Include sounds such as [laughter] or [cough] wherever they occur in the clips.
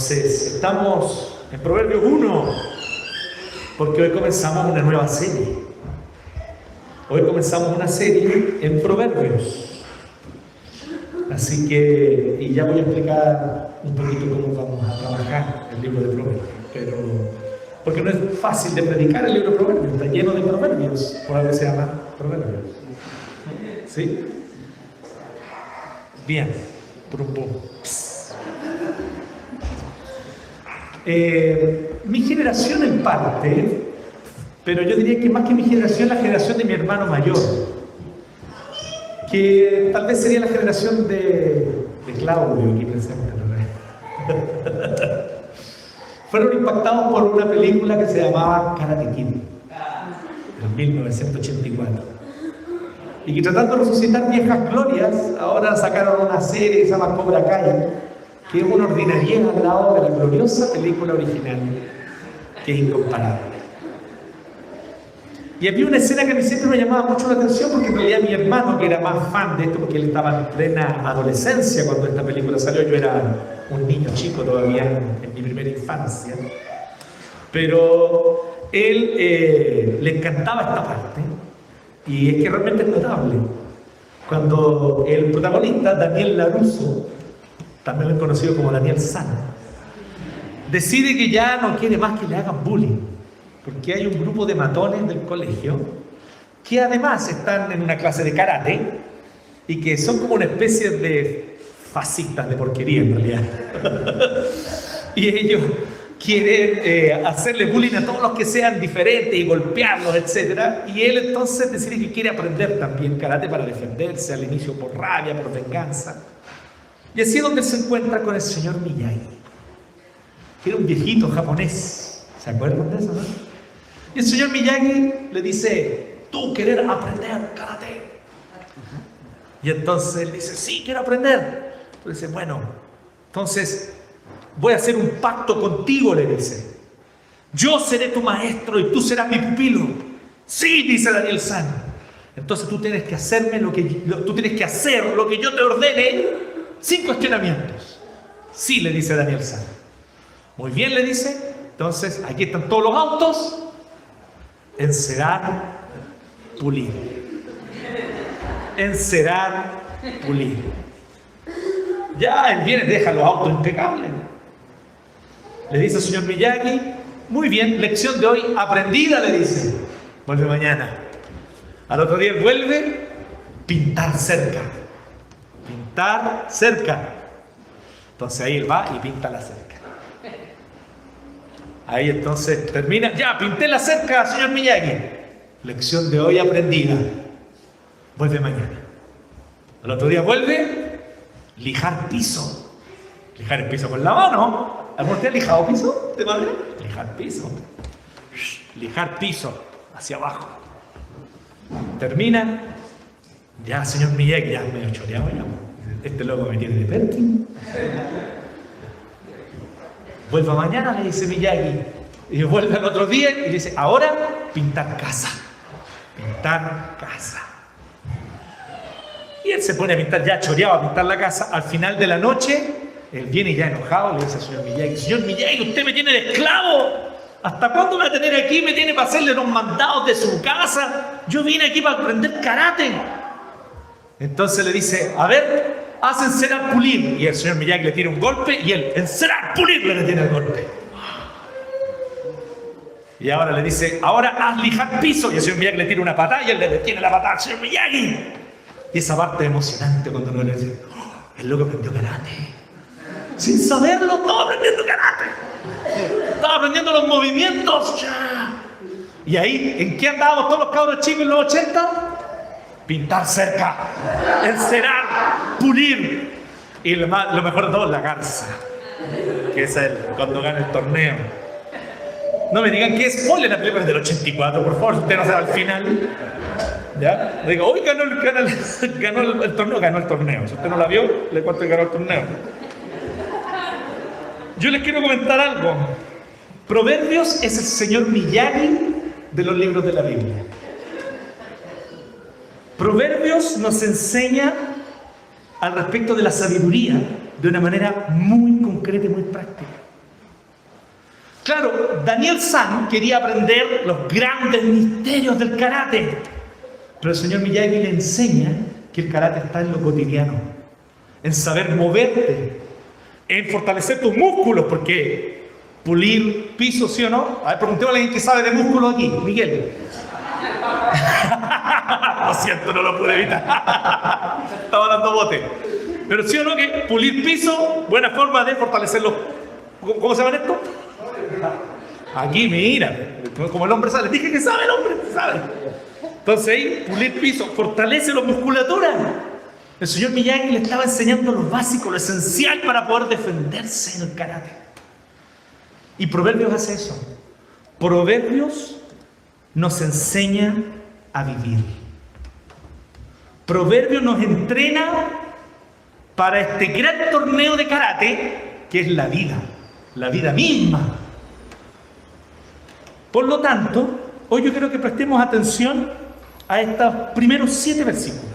Entonces, estamos en Proverbios 1, porque hoy comenzamos una nueva serie. Hoy comenzamos una serie en Proverbios. Así que, y ya voy a explicar un poquito cómo vamos a trabajar el libro de Proverbios. Pero, porque no es fácil de predicar el libro de Proverbios, está lleno de proverbios, por algo se llama Proverbios. ¿Sí? Bien, pum, Eh, mi generación en parte, pero yo diría que más que mi generación, la generación de mi hermano mayor, que tal vez sería la generación de, Claudio aquí presente. [laughs] Fueron impactados por una película que se llamaba Karate Kid, en 1984. Y que tratando de resucitar viejas glorias, ahora sacaron una serie que se llama Cobra Kai, que es una ordinariedad al lado de la gloriosa película original, que es incomparable. Y había una escena que a mí siempre me llamaba mucho la atención porque en realidad mi hermano, que era más fan de esto, porque él estaba en plena adolescencia cuando esta película salió, yo era un niño chico todavía en, mi primera infancia, pero él eh, le encantaba esta parte y es que realmente es notable. Cuando el protagonista, Daniel Laruso, también conocido como Daniel San, decide que ya no quiere más que le hagan bullying, porque hay un grupo de matones del colegio que además están en una clase de karate y que son como una especie de fascistas de porquería en realidad. [laughs] y ellos quieren eh, hacerle bullying a todos los que sean diferentes y golpearlos, etc. Y él entonces decide que quiere aprender también karate para defenderse al inicio por rabia, por venganza. Y así es donde se encuentra con el señor Miyagi, que era un viejito japonés. ¿Se acuerdan de eso, no? Y el señor Miyagi le dice, tú querer aprender karate. Y entonces él dice, sí, quiero aprender. Entonces dice, bueno, entonces voy a hacer un pacto contigo, le dice. Yo seré tu maestro y tú serás mi pupilo. Sí, dice Daniel San. Entonces tú tienes que hacerme lo que tú tienes que hacer lo que yo te ordene sin cuestionamientos. Sí, le dice Daniel San. Muy bien, le dice. Entonces, aquí están todos los autos. Encerar, pulir. Encerar, pulir. Ya, él viene, deja los autos impecables. Le dice el señor Miyagi, muy bien, lección de hoy aprendida, le dice. Vuelve mañana. Al otro día vuelve, pintar cerca pintar cerca. Entonces ahí él va y pinta la cerca. Ahí entonces termina, ya, pinté la cerca, señor Miyagi. Lección de hoy aprendida. Vuelve mañana. Al otro día vuelve, lijar piso. Lijar el piso con la mano. ¿Alguno te ha lijado piso de madera? Lijar piso. Lijar piso hacia abajo. Termina. Ya, señor Miyagi, ya me he choreado ya este loco me tiene de Perkin. Vuelva mañana, le dice Miyagi. Y vuelve al otro día y dice, ahora pintar casa. Pintar casa. Y él se pone a pintar, ya choreado a pintar la casa. Al final de la noche, él viene ya enojado, le dice al señor Miyagi, señor Miyagi, usted me tiene de esclavo. ¿Hasta cuándo me va a tener aquí? Me tiene para hacerle los mandados de su casa. Yo vine aquí para aprender karate. Entonces le dice, a ver, haz encerar pulir. Y el señor Miyagi le tira un golpe y él, encerar pulir, le tiene el golpe. Y ahora le dice, ahora haz lijar piso. Y el señor Miyagi le tira una patada y él le detiene la patada al señor Miyagi. Y esa parte emocionante cuando uno le dice, oh, el loco aprendió karate. Sin saberlo, estaba aprendiendo karate. Estaba aprendiendo los movimientos. Y ahí, ¿en qué andábamos todos los cabros chicos en los 80? Pintar cerca, encerar, pulir. Y lo, mejor de todo, la garza, que es el, cuando gana el torneo. No me digan que es spoiler la película del 84, por favor, usted no sabe al final. ¿Ya? Digo, hoy ganó, el, [laughs] ganó, el, torneo, ganó el torneo. Si usted no la vio, le cuento que ganó el torneo. Yo les quiero comentar algo. Proverbios es el señor Miyagi de los libros de la Biblia. Proverbios nos enseña al respecto de la sabiduría de una manera muy concreta y muy práctica. Claro, Daniel San quería aprender los grandes misterios del karate, pero el señor Miyagi le enseña que el karate está en lo cotidiano, en saber moverte, en fortalecer tus músculos, porque pulir piso, ¿sí o no? A ver, preguntémosle a alguien que sabe de músculos aquí, Miguel. [laughs] lo siento, no lo pude evitar. [laughs] Estaba dando bote. Pero sí o no que pulir piso, buena forma de fortalecerlo. ¿Cómo se llama esto? Aquí, mira, como el hombre sale. Dije que sabe el hombre, sabe. Entonces ahí, pulir piso, fortalece la musculatura. El señor Miyagi le estaba enseñando lo básico, lo esencial para poder defenderse en el karate. Y Proverbios hace eso. Proverbios nos enseña a vivir. Proverbios nos entrena para este gran torneo de karate que es la vida, la vida misma. Por lo tanto, hoy yo quiero que prestemos atención a estos primeros siete versículos.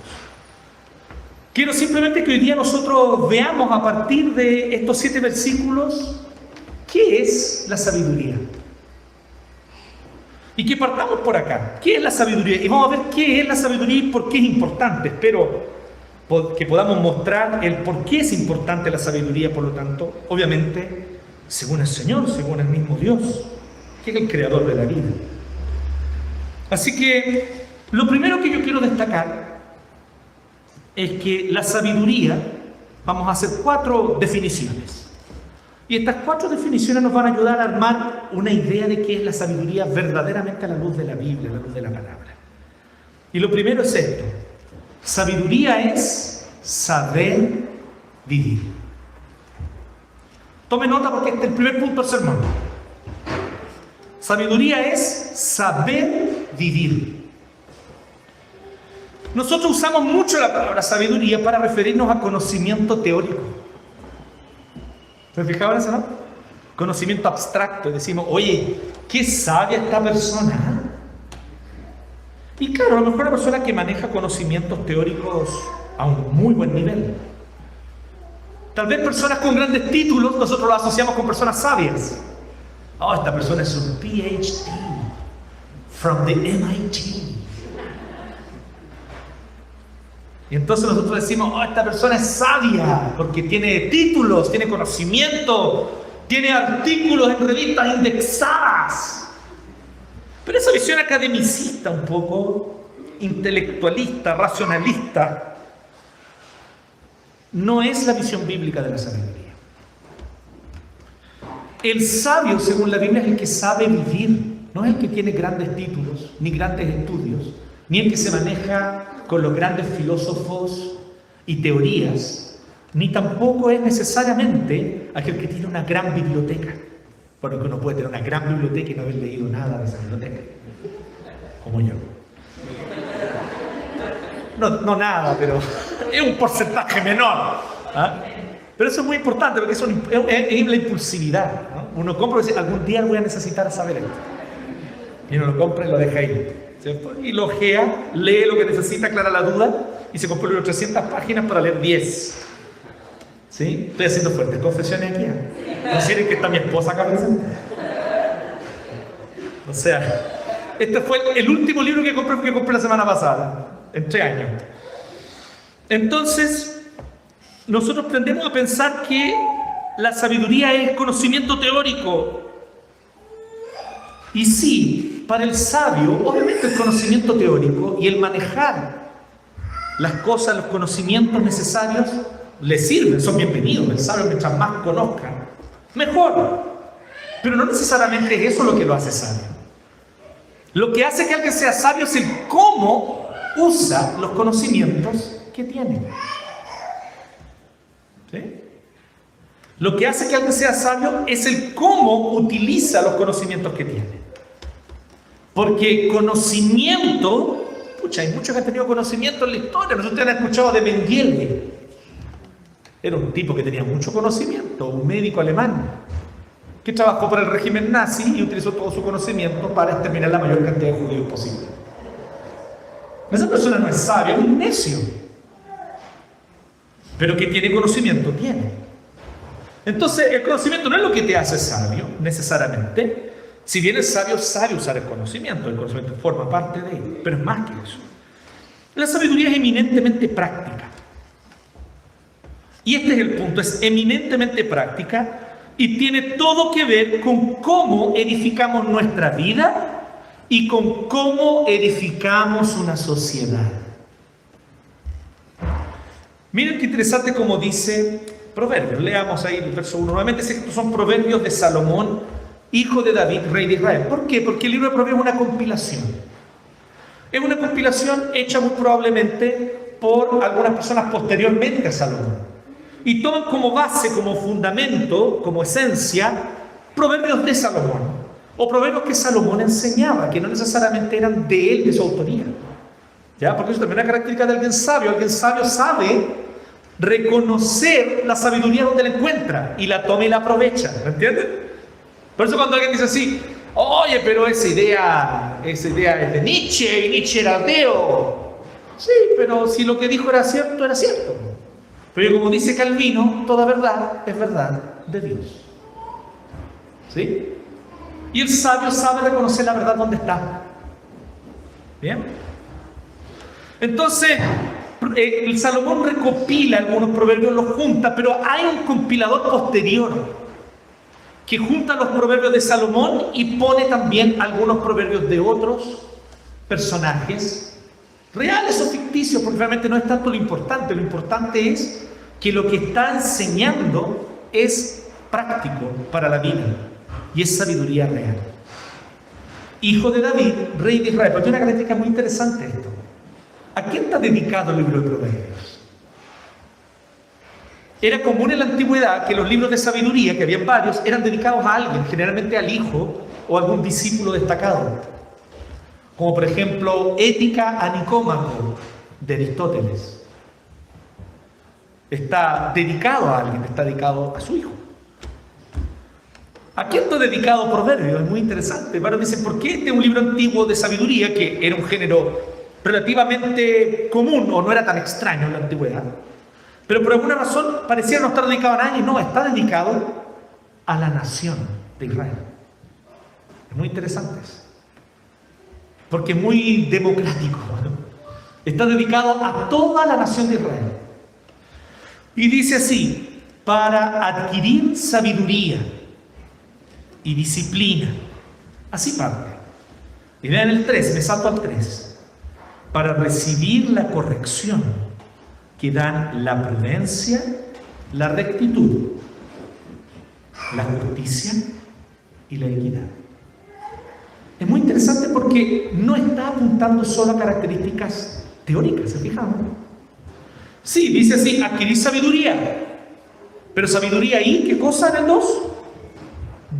Quiero simplemente que hoy día nosotros veamos a partir de estos siete versículos qué es la sabiduría. Y que partamos por acá. ¿Qué es la sabiduría? Y vamos a ver qué es la sabiduría y por qué es importante. Espero que podamos mostrar el por qué es importante la sabiduría, por lo tanto, obviamente, según el Señor, según el mismo Dios, que es el creador de la vida. Así que lo primero que yo quiero destacar es que la sabiduría, vamos a hacer cuatro definiciones. Y estas cuatro definiciones nos van a ayudar a armar una idea de qué es la sabiduría verdaderamente a la luz de la Biblia, a la luz de la palabra. Y lo primero es esto. Sabiduría es saber vivir. Tome nota porque este es el primer punto del sermón. Sabiduría es saber vivir. Nosotros usamos mucho la palabra sabiduría para referirnos a conocimiento teórico. ¿Se fijaban eso, no? Conocimiento abstracto. Decimos, oye, qué sabia esta persona. Y claro, a lo mejor una persona que maneja conocimientos teóricos a un muy buen nivel. Tal vez personas con grandes títulos, nosotros lo asociamos con personas sabias. Oh, esta persona es un PhD from the MIT. Y entonces nosotros decimos, oh, esta persona es sabia porque tiene títulos, tiene conocimiento, tiene artículos en revistas indexadas. Pero esa visión academicista un poco, intelectualista, racionalista, no es la visión bíblica de la sabiduría. El sabio, según la Biblia, es el que sabe vivir, no es el que tiene grandes títulos, ni grandes estudios, ni el que se maneja con los grandes filósofos y teorías, ni tampoco es necesariamente aquel que tiene una gran biblioteca. Porque uno puede tener una gran biblioteca y no haber leído nada de esa biblioteca, como yo. No, no nada, pero es un porcentaje menor. ¿ah? Pero eso es muy importante porque eso es, la impulsividad. Uno compra y dice, algún día voy a necesitar saber esto. Y uno lo compra y lo deja ahí. Y lo ojea, lee lo que necesita, aclara la duda y se compra 300 páginas para leer 10. ¿Sí? Estoy haciendo fuertes confesiones aquí. ¿No quieren que está mi esposa acá presente? O sea, este fue el último libro que compré, que compré la semana pasada, en tres años. Entonces, nosotros tendemos a pensar que la sabiduría es conocimiento teórico. Y sí, para el sabio, obviamente el conocimiento teórico y el manejar las cosas, los conocimientos necesarios, le sirven, son bienvenidos. El sabio, mientras más conozca, mejor. Pero no necesariamente es eso lo que lo hace sabio. Lo que hace que alguien sea sabio es el cómo usa los conocimientos que tiene. ¿Sí? Lo que hace que alguien sea sabio es el cómo utiliza los conocimientos que tiene. Porque conocimiento, pucha, hay muchos que han tenido conocimiento en la historia. Nosotros han escuchado de Mengele. Era un tipo que tenía mucho conocimiento, un médico alemán, que trabajó para el régimen nazi y utilizó todo su conocimiento para exterminar la mayor cantidad de judíos posible. Esa persona no es sabia, es un necio. Pero que tiene conocimiento, tiene. Entonces, el conocimiento no es lo que te hace sabio, necesariamente. Si bien el sabio sabe usar el conocimiento, el conocimiento forma parte de él, pero es más que eso. La sabiduría es eminentemente práctica. Y este es el punto, es eminentemente práctica y tiene todo que ver con cómo edificamos nuestra vida y con cómo edificamos una sociedad. Miren qué interesante como dice Proverbios. Leamos ahí el verso 1. Nuevamente estos son proverbios de Salomón, hijo de David, rey de Israel. ¿Por qué? Porque el libro de Proverbios es una compilación. Es una compilación hecha muy probablemente por algunas personas posteriormente a Salomón y toman como base, como fundamento, como esencia, proverbios de Salomón. O proverbios que Salomón enseñaba, que no necesariamente eran de él, de su autoría. ¿Ya? Porque eso también es una característica de alguien sabio. Alguien sabio sabe reconocer la sabiduría donde la encuentra y la toma y la aprovecha. ¿Me? Por eso cuando alguien dice así, oye, pero esa idea, esa idea es de Nietzsche y Nietzsche era ateo. Sí, pero si lo que dijo era cierto, era cierto. Pero como dice Calvino, toda verdad es verdad de Dios. ¿Sí? Y el sabio sabe reconocer la verdad donde está. ¿Bien? Entonces, eh, el Salomón recopila algunos proverbios, los junta, pero hay un compilador posterior que junta los proverbios de Salomón y pone también algunos proverbios de otros personajes reales o ficticios, porque realmente no es tanto lo importante, lo importante es que lo que está enseñando es práctico para la vida y es sabiduría real. Hijo de David, rey de Israel, pero tiene una característica muy interesante esto. ¿A quién está dedicado el libro de Proverbios? Era común en la antigüedad que los libros de sabiduría, que habían varios, eran dedicados a alguien, generalmente al hijo o algún discípulo destacado como por ejemplo Ética a Nicómaco de Aristóteles. Está dedicado a alguien, está dedicado a su hijo. ¿A quién está dedicado Proverbios? Es muy interesante. Bueno, dice, ¿por qué este es un libro antiguo de sabiduría que era un género relativamente común o no era tan extraño en la antigüedad? Pero por alguna razón parecía no estar dedicado a nadie. No, está dedicado a la nación de Israel. Es muy interesante eso porque es muy democrático. Está dedicado a toda la nación de Israel. Y dice así, para adquirir sabiduría y disciplina. Así parte. Y vean el 3, me salto al 3. Para recibir la corrección que dan la prudencia, la rectitud, la justicia y la equidad. Es muy interesante porque no está apuntando solo a características teóricas, ¿se fijan? Sí, dice así, adquirir sabiduría. Pero sabiduría y ¿qué cosa en el 2?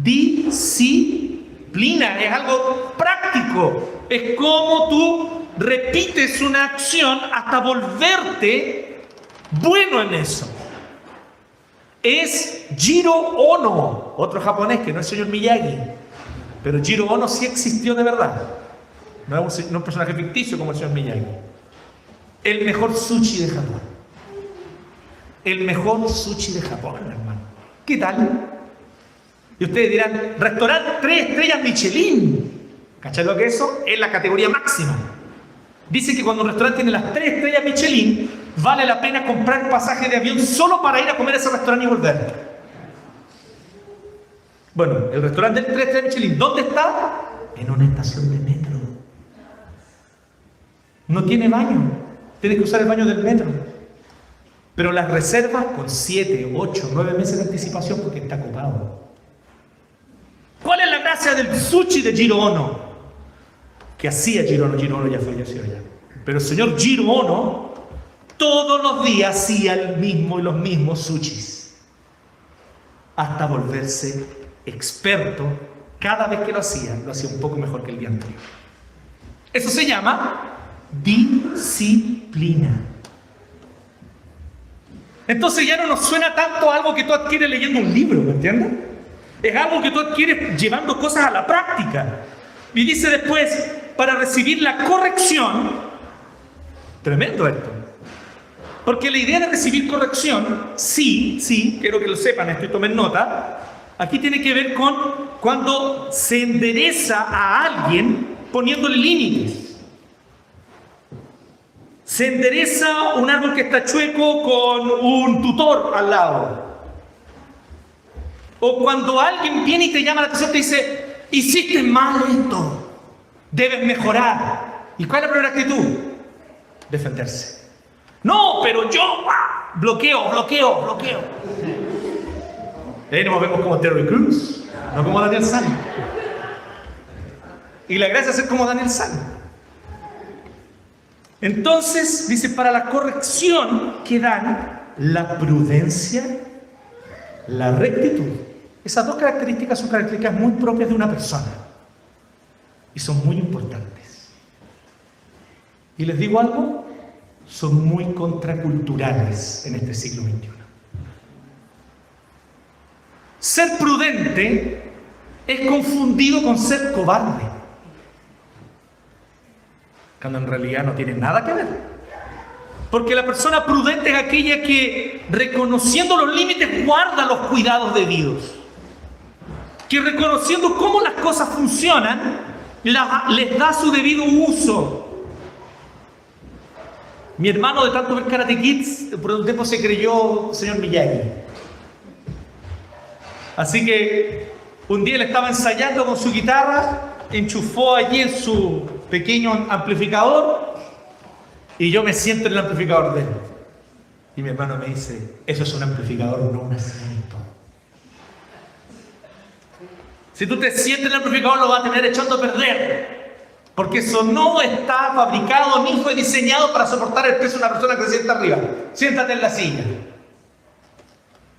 Disciplina, es algo práctico. Es como tú repites una acción hasta volverte bueno en eso. Es Jiro Ono, otro japonés que no es señor Miyagi pero Jiro Ono sí existió de verdad. No es un, personaje ficticio como el señor Miyagi. El mejor sushi de Japón. El mejor sushi de Japón, hermano. ¿Qué tal? Y ustedes dirán, restaurante tres estrellas Michelin. ¿Cachai lo que es eso? Es la categoría máxima. Dice que cuando un restaurante tiene las tres estrellas Michelin, vale la pena comprar pasaje de avión solo para ir a comer a ese restaurante y volver. Bueno, el restaurante del 3 de Michelin, ¿dónde está? En una estación de metro. No tiene baño. Tienes que usar el baño del metro. Pero las reservas con 7, 8, 9 meses de anticipación porque está ocupado. ¿Cuál es la gracia del sushi de Giro Ono? Que hacía Giro Ono, Giro Ono ya falleció ya. Pero el señor Giro Ono todos los días hacía el mismo y los mismos sushis. Hasta volverse experto, cada vez que lo hacía, lo hacía un poco mejor que el día anterior. Eso se llama disciplina. Entonces ya no nos suena tanto algo que tú adquieres leyendo un libro, ¿me entiendes? Es algo que tú adquieres llevando cosas a la práctica. Y dice después, para recibir la corrección, tremendo esto, Porque la idea de recibir corrección, sí, sí, quiero que lo sepan esto y tomen nota, aquí tiene que ver con cuando se endereza a alguien poniéndole límites. Se endereza un árbol que está chueco con un tutor al lado. O cuando alguien viene y te llama la atención, te dice, hiciste mal esto, debes mejorar. ¿Y cuál es la primera actitud? Defenderse. No, pero yo ah, bloqueo, bloqueo, bloqueo. Ahí nos vemos como Terry Cruz, no como Daniel San. Y la gracia es ser como Daniel San. Entonces, dice, para la corrección que dan la prudencia, la rectitud. Esas dos características son características muy propias de una persona. Y son muy importantes. Y les digo algo, son muy contraculturales en este siglo XXI. Ser prudente es confundido con ser cobarde, cuando en realidad no tiene nada que ver. Porque la persona prudente es aquella que, reconociendo los límites, guarda los cuidados debidos. Que reconociendo cómo las cosas funcionan, les da su debido uso. Mi hermano de tanto ver Karate Kids, por un tiempo se creyó señor Miyagi. Así que un día él estaba ensayando con su guitarra, enchufó allí en su pequeño amplificador y yo me siento en el amplificador de él. Y mi hermano me dice, eso es un amplificador, no un asiento. Si tú te sientes en el amplificador lo vas a tener echando a perder. Porque eso no está fabricado ni fue diseñado para soportar el peso de una persona que se sienta arriba. Siéntate en la silla.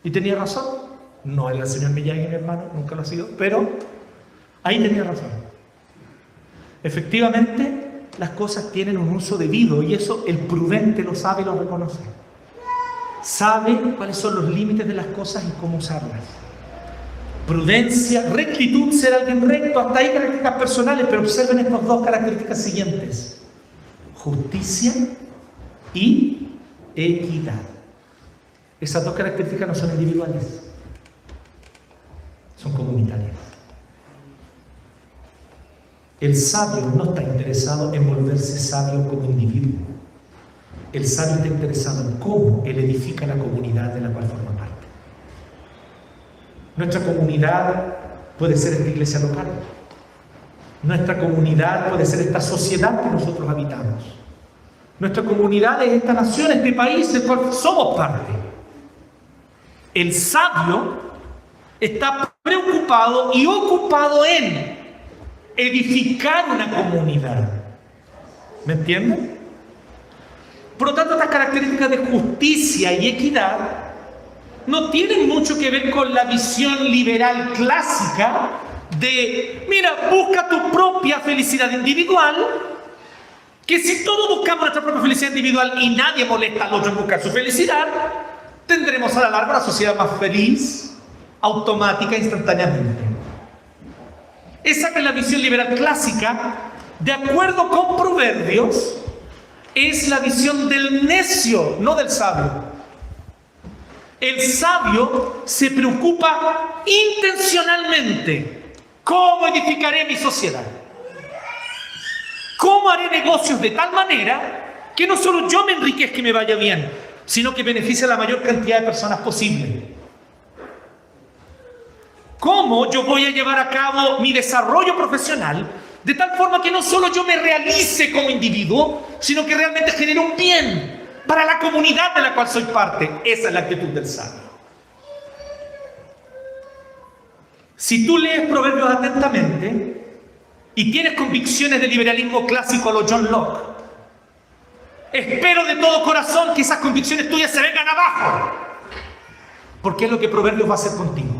Y tenía razón. No es el señor Miyagi, mi hermano, nunca lo ha sido, pero ahí tenía razón. Efectivamente, las cosas tienen un uso debido y eso el prudente lo sabe y lo reconoce. Sabe cuáles son los límites de las cosas y cómo usarlas prudencia, rectitud, ser alguien recto, hasta ahí características personales, pero observen estas dos características siguientes, justicia y equidad. Esas dos características no son individuales, son comunitarias. El sabio no está interesado en volverse sabio como individuo. El sabio está interesado en cómo él edifica la comunidad de la cual forma. Nuestra comunidad puede ser esta iglesia local. Nuestra comunidad puede ser esta sociedad que nosotros habitamos. Nuestra comunidad es esta nación, este país del cual somos parte. El sabio está preocupado y ocupado en edificar una comunidad. ¿Me entienden? Por lo tanto, estas características de justicia y equidad no tienen mucho que ver con la visión liberal clásica de, mira, busca tu propia felicidad individual, que si todos buscamos nuestra propia felicidad individual y nadie molesta al otro en buscar su felicidad, tendremos a la larga una sociedad más feliz, automática, instantáneamente. Esa es la visión liberal clásica, de acuerdo con Proverbios, es la visión del necio, no del sabio. El sabio se preocupa intencionalmente. ¿Cómo edificaré mi sociedad? ¿Cómo haré negocios de tal manera que no solo yo me enriquezca y me vaya bien, sino que beneficie a la mayor cantidad de personas posible? ¿Cómo yo voy a llevar a cabo mi desarrollo profesional de tal forma que no solo yo me realice como individuo, sino que realmente genere un bien para la comunidad de la cual soy parte. Esa es la actitud del sabio. Si tú lees Proverbios atentamente y tienes convicciones de liberalismo clásico a lo John Locke, espero de todo corazón que esas convicciones tuyas se vengan abajo. Porque es lo que Proverbios va a hacer contigo.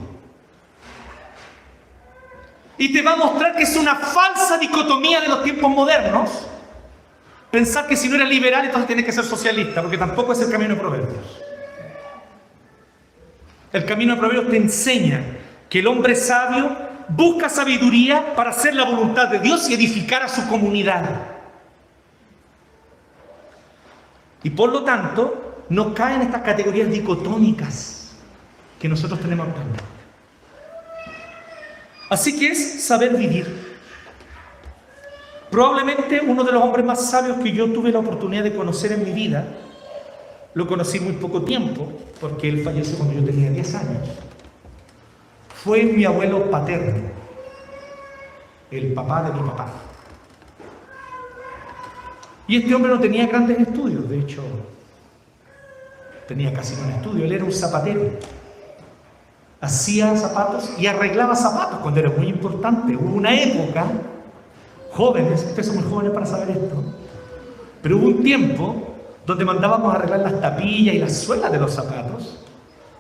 Y te va a mostrar que es una falsa dicotomía de los tiempos modernos Pensar que si no eres liberal, entonces tienes que ser socialista, porque tampoco es el camino de Proverbios. El camino de Proverbios te enseña que el hombre sabio busca sabiduría para hacer la voluntad de Dios y edificar a su comunidad. Y por lo tanto, no cae en estas categorías dicotómicas que nosotros tenemos actualmente. Así que es saber vivir. Probablemente uno de los hombres más sabios que yo tuve la oportunidad de conocer en mi vida, lo conocí muy poco tiempo, porque él falleció cuando yo tenía 10 años, fue mi abuelo paterno, el papá de mi papá. Y este hombre no tenía grandes estudios, de hecho, tenía casi un estudio, él era un zapatero. Hacía zapatos y arreglaba zapatos cuando era muy importante. Hubo una época, jóvenes, ustedes son muy jóvenes para saber esto, pero hubo un tiempo donde mandábamos a arreglar las tapillas y las suelas de los zapatos,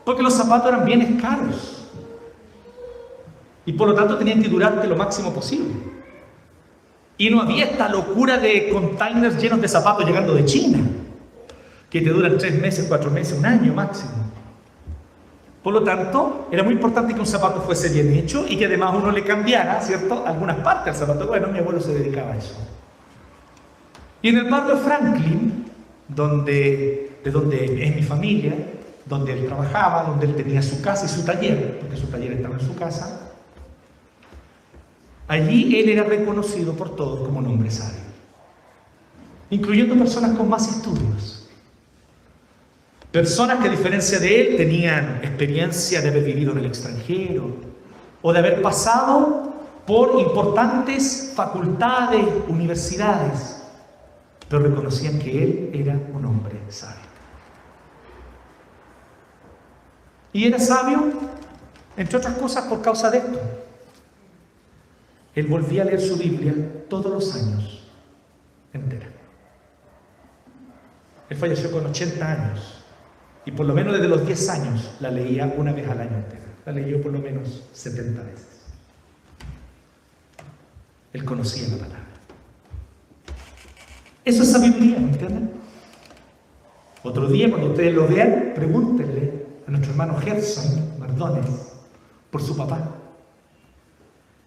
porque los zapatos eran bienes caros. Y por lo tanto tenían que durarte lo máximo posible. Y no había esta locura de containers llenos de zapatos llegando de China, que te duran tres meses, cuatro meses, un año máximo. Por lo tanto, era muy importante que un zapato fuese bien hecho y que además uno le cambiara, ¿cierto?, algunas partes del zapato. Bueno, mi abuelo se dedicaba a eso. Y en el barrio Franklin, donde, de donde es mi familia, donde él trabajaba, donde él tenía su casa y su taller, porque su taller estaba en su casa, Allí él era reconocido por todos como un hombre sabio, incluyendo personas con más estudios. Personas que a diferencia de él tenían experiencia de haber vivido en el extranjero o de haber pasado por importantes facultades, universidades, pero reconocían que él era un hombre sabio. Y era sabio, entre otras cosas, por causa de esto. Él volvía a leer su Biblia todos los años, entera. Él falleció con 80 años y por lo menos desde los 10 años la leía una vez al año entera. La leyó por lo menos 70 veces. Él conocía la palabra. Eso es sabiduría, ¿me entienden? Otro día, cuando ustedes lo vean, pregúntenle a nuestro hermano Gerson Mardones por su papá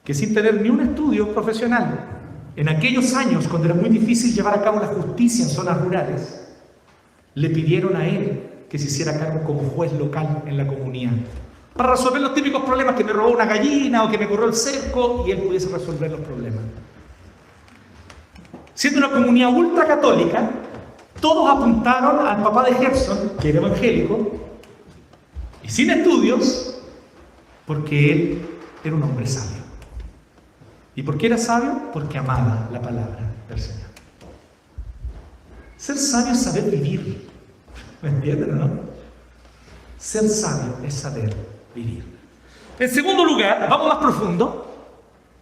que sin tener ni un estudio profesional, en aquellos años cuando era muy difícil llevar a cabo la justicia en zonas rurales, le pidieron a él que se hiciera cargo como juez local en la comunidad, para resolver los típicos problemas que me robó una gallina o que me corrió el cerco y él pudiese resolver los problemas. Siendo una comunidad ultracatólica, todos apuntaron al papá de Gerson, que era evangélico, y sin estudios, porque él era un hombre sabio. ¿Y por qué era sabio? Porque amaba la palabra del Señor. Ser sabio es saber vivir. ¿Me entienden, no? Ser sabio es saber vivir. En segundo lugar, vamos más profundo.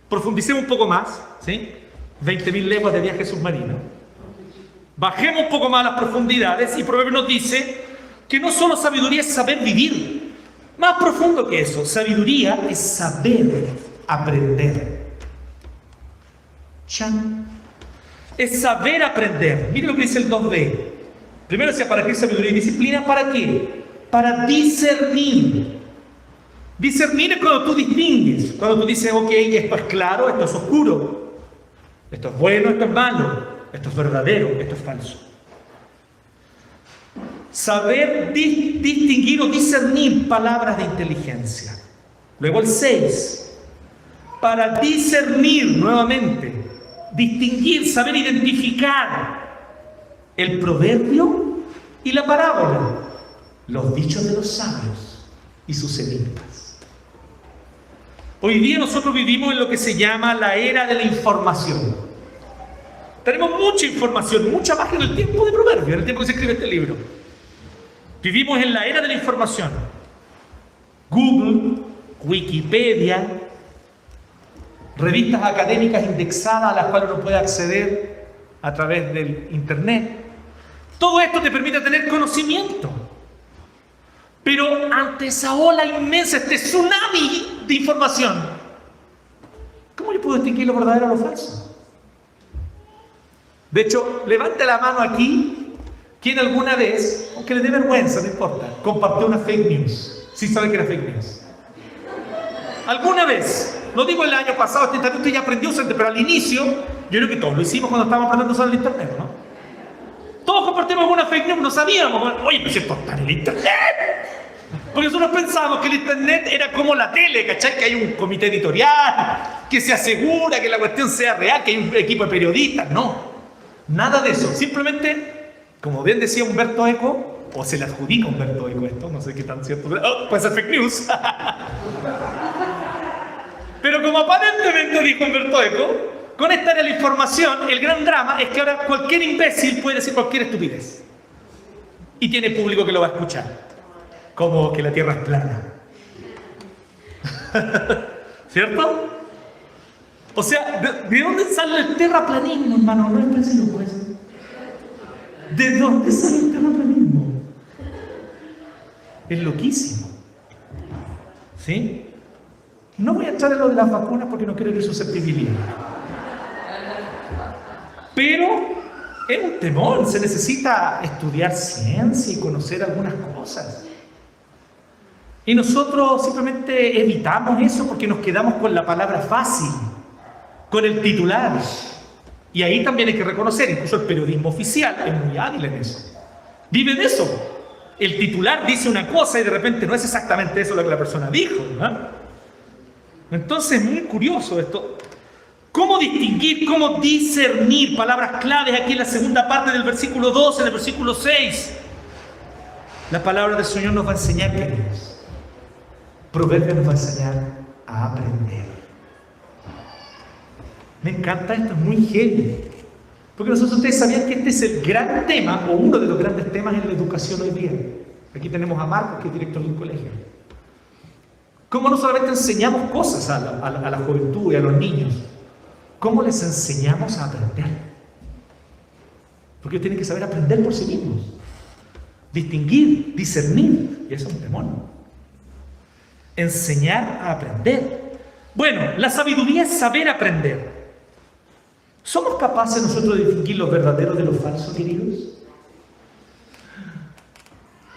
Profundicemos un poco más. ¿sí? 20.000 leguas de viaje submarino. Bajemos un poco más las profundidades y Proverbio nos dice que no solo sabiduría es saber vivir. Más profundo que eso, sabiduría es saber aprender. Chan. Es saber aprender. Mire lo que dice el 2b. Primero decía, ¿para qué sabiduría y disciplina? ¿Para qué? Para discernir. Discernir es cuando tú distingues, cuando tú dices, ok, esto es claro, esto es oscuro, esto es bueno, esto es malo, esto es verdadero, esto es falso. Saber distinguir o discernir palabras de inteligencia. Luego el 6, para discernir nuevamente distinguir, saber identificar el proverbio y la parábola, los dichos de los sabios y sus enigmas. Hoy día nosotros vivimos en lo que se llama la era de la información. Tenemos mucha información, mucha más que en el tiempo de proverbio, en el tiempo que se escribe este libro. Vivimos en la era de la información. Google, Wikipedia, revistas académicas indexadas a las cuales uno puede acceder a través del Internet. Todo esto te permite tener conocimiento. Pero ante esa ola inmensa, este tsunami de información, ¿cómo yo puedo distinguir lo verdadero o lo falso? De hecho, levante la mano aquí quien alguna vez, aunque le dé vergüenza, no importa, compartió una fake news. Sí sabe que era fake news. ¿Alguna vez? No digo el año pasado, este usted ya aprendió pero al inicio, yo creo que todos lo hicimos cuando estábamos aprendiendo usar el internet, ¿no? Todos compartimos alguna fake news, no sabíamos. Oye, pero si esto está en el internet. Porque nosotros pensábamos que el internet era como la tele, ¿cachai? Que hay un comité editorial, que se asegura que la cuestión sea real, que hay un equipo de periodistas. No, nada de eso. Simplemente, como bien decía Humberto Eco, o se le adjudica Humberto Eco esto, no sé qué tan cierto. Oh, puede ser fake news. [laughs] Pero como aparentemente dijo Humberto Eco, con esta era la información, el gran drama es que ahora cualquier imbécil puede decir cualquier estupidez. Y tiene público que lo va a escuchar. Como que la Tierra es plana. [laughs] ¿Cierto? O sea, ¿de, dónde sale el terraplanismo, hermano? No es preciso, pues. ¿De dónde sale el terraplanismo? Es loquísimo. ¿Sí? No voy a echar en lo de las vacunas porque no quiero ir susceptibilidad. Pero es un temor, se necesita estudiar ciencia y conocer algunas cosas. Y nosotros simplemente evitamos eso porque nos quedamos con la palabra fácil, con el titular. Y ahí también hay que reconocer, incluso el periodismo oficial es muy hábil en eso. Vive de eso. El titular dice una cosa y de repente no es exactamente eso lo que la persona dijo. Entonces, muy curioso esto. ¿Cómo distinguir, cómo discernir palabras claves aquí en la segunda parte del versículo 12, del versículo 6? La palabra del Señor nos va a enseñar, queridos. Proverbio nos va a enseñar a aprender. Me encanta esto, es muy genial. Porque nosotros ustedes sabían que este es el gran tema, o uno de los grandes temas en la educación hoy día. Aquí tenemos a Marcos, que es director de un colegio. ¿Cómo no solamente enseñamos cosas a la juventud y a los niños? ¿Cómo les enseñamos a aprender? Porque ellos tienen que saber aprender por sí mismos. Distinguir, discernir. Y eso es un demonio. Enseñar a aprender. Bueno, la sabiduría es saber aprender. ¿Somos capaces nosotros de distinguir los verdaderos de los falsos, queridos?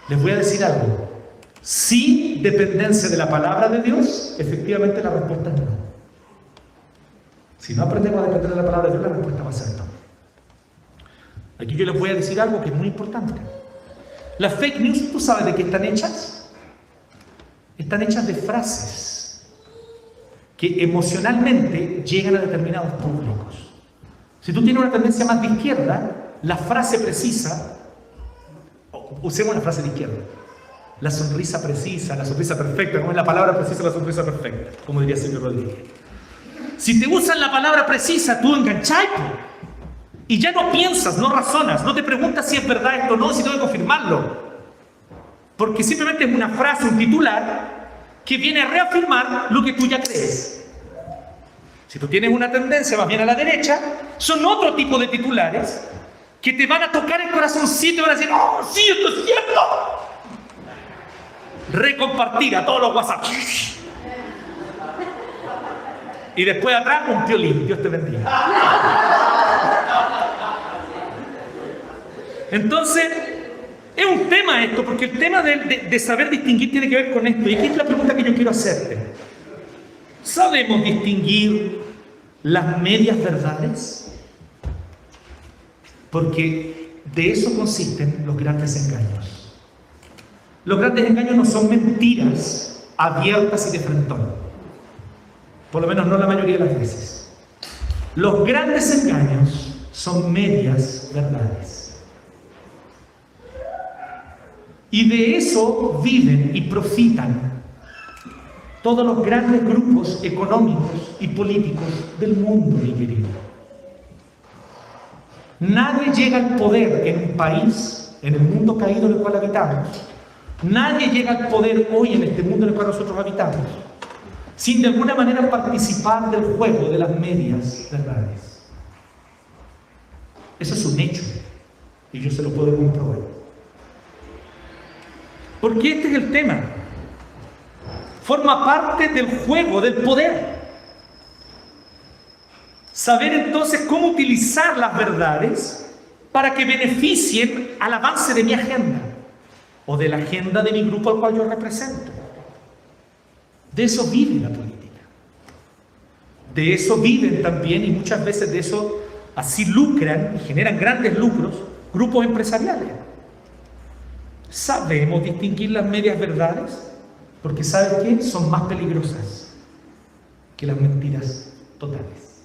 Les voy a decir algo. Si dependencia de la palabra de Dios, efectivamente la respuesta es no. Si no aprendemos a depender de la palabra de Dios, la respuesta va a ser no. Aquí yo les voy a decir algo que es muy importante. Las fake news, ¿tú sabes de qué están hechas? Están hechas de frases que emocionalmente llegan a determinados públicos. Si tú tienes una tendencia más de izquierda, la frase precisa, usemos una frase de izquierda, la sonrisa precisa, la sonrisa perfecta, como es la palabra precisa, la sonrisa perfecta, como diría Silvio Rodríguez. Si te usan la palabra precisa, tú enganchai, y ya no piensas, no razonas, no te preguntas si es verdad esto o no, si tengo que confirmarlo. Porque simplemente es una frase, un titular, que viene a reafirmar lo que tú ya crees. Si tú tienes una tendencia más bien a la derecha, son otro tipo de titulares que te van a tocar el corazoncito y van a decir, ¡oh, sí, esto es cierto! Recompartir a todos los WhatsApp. Y después atrás un piolín. Dios te bendiga. Entonces, es un tema esto, porque el tema de, saber distinguir tiene que ver con esto. Y aquí es la pregunta que yo quiero hacerte. ¿Sabemos distinguir las medias verdades? Porque de eso consisten los grandes engaños. Los grandes engaños no son mentiras abiertas y de frentón. Por lo menos no la mayoría de las veces. Los grandes engaños son medias verdades. Y de eso viven y profitan todos los grandes grupos económicos y políticos del mundo, mi querido. Nadie llega al poder en un país, en el mundo caído en el cual habitamos. Nadie llega al poder hoy en este mundo en el cual nosotros habitamos sin de alguna manera participar del juego de las medias verdades. Eso es un hecho y yo se lo puedo comprobar. Porque este es el tema. Forma parte del juego, del poder. Saber entonces cómo utilizar las verdades para que beneficien al avance de mi agenda o de la agenda de mi grupo al cual yo represento. De eso vive la política. De eso viven también y muchas veces de eso así lucran y generan grandes lucros grupos empresariales. Sabemos distinguir las medias verdades porque ¿sabes qué? Son más peligrosas que las mentiras totales.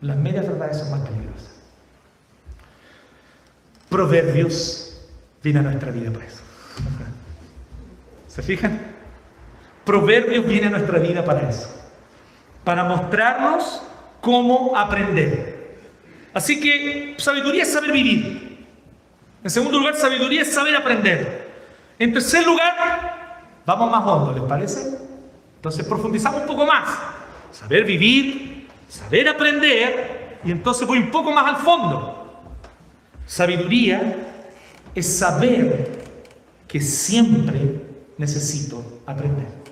Las medias verdades son más peligrosas. Proverbios viene a nuestra vida para eso. [laughs] ¿Se fijan? Proverbios viene a nuestra vida para eso. Para mostrarnos cómo aprender. Así que sabiduría es saber vivir. En segundo lugar, sabiduría es saber aprender. En tercer lugar, vamos más hondo, ¿les parece? Entonces profundizamos un poco más. Saber vivir, saber aprender, y entonces voy un poco más al fondo. Sabiduría es saber que siempre necesito aprender.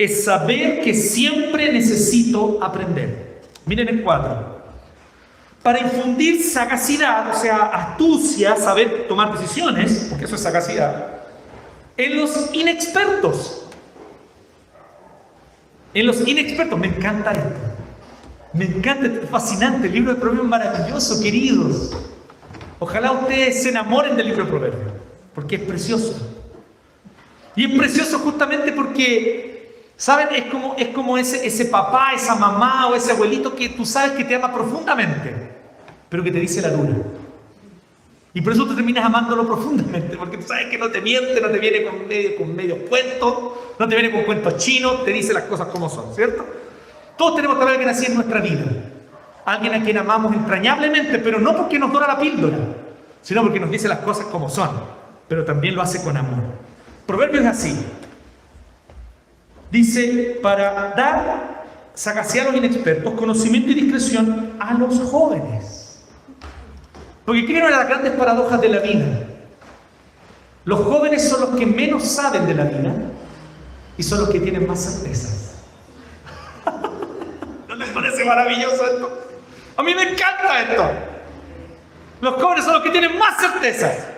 Es saber que siempre necesito aprender. Miren el cuadro. Para infundir sagacidad, o sea, astucia, saber tomar decisiones, porque eso es sagacidad, en los inexpertos. En los inexpertos, me encanta esto. Me encanta, es fascinante, el libro de Proverbios maravilloso, queridos. Ojalá ustedes se enamoren del libro de Proverbios, porque es precioso. Y es precioso justamente porque, ¿saben? Es como, es ese, papá, esa mamá o ese abuelito que tú sabes que te ama profundamente, pero que te dice la dura. Y por eso tú terminas amándolo profundamente, porque tú sabes que no te miente, no te viene con medio, con medio cuento, no te viene con cuentos chinos, te dice las cosas como son, ¿cierto? Todos tenemos que alguien así en nuestra vida. Alguien a quien amamos entrañablemente, pero no porque nos dora la píldora, sino porque nos dice las cosas como son, pero también lo hace con amor. Proverbio es así. Dice, para dar sagacidad a los inexpertos, conocimiento y discreción a los jóvenes. Porque ¿qué de las grandes paradojas de la vida? Los jóvenes son los que menos saben de la vida y son los que tienen más certezas. [laughs] ¿No les parece maravilloso esto? A mí me encanta esto. Los jóvenes son los que tienen más certezas.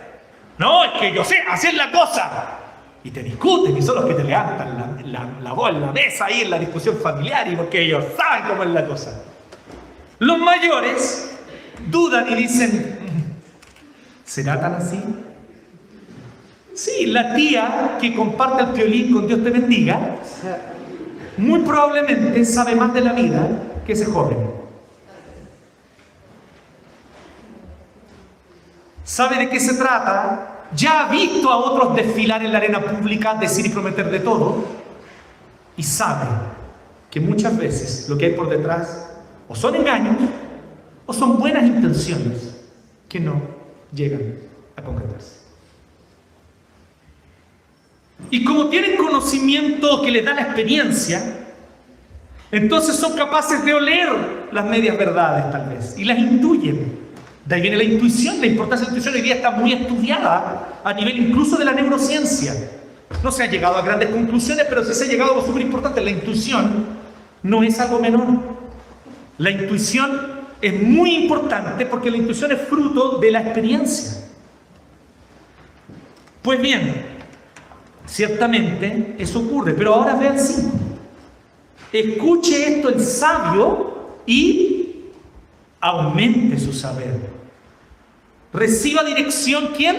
No, es que yo sé, es la cosa y te discuten y son los que te levantan la, la, voz en la mesa ahí en la discusión familiar y porque ellos saben cómo es la cosa. Los mayores dudan y dicen, ¿será tan así? Sí, la tía que comparte el piolín con Dios te bendiga, muy probablemente sabe más de la vida que ese joven. Sabe de qué se trata ya ha visto a otros desfilar en la arena pública, decir y prometer de todo, y sabe que muchas veces lo que hay por detrás o son engaños o son buenas intenciones que no llegan a concretarse. Y como tienen conocimiento que les da la experiencia, entonces son capaces de oler las medias verdades tal vez y las intuyen. De ahí viene la intuición, la importancia de la intuición hoy día está muy estudiada a nivel incluso de la neurociencia. No se ha llegado a grandes conclusiones, pero sí se ha llegado a algo súper importante. La intuición no es algo menor. La intuición es muy importante porque la intuición es fruto de la experiencia. Pues bien, ciertamente eso ocurre, pero ahora vean así. Escuche esto el sabio y aumente su saber. Reciba dirección quién?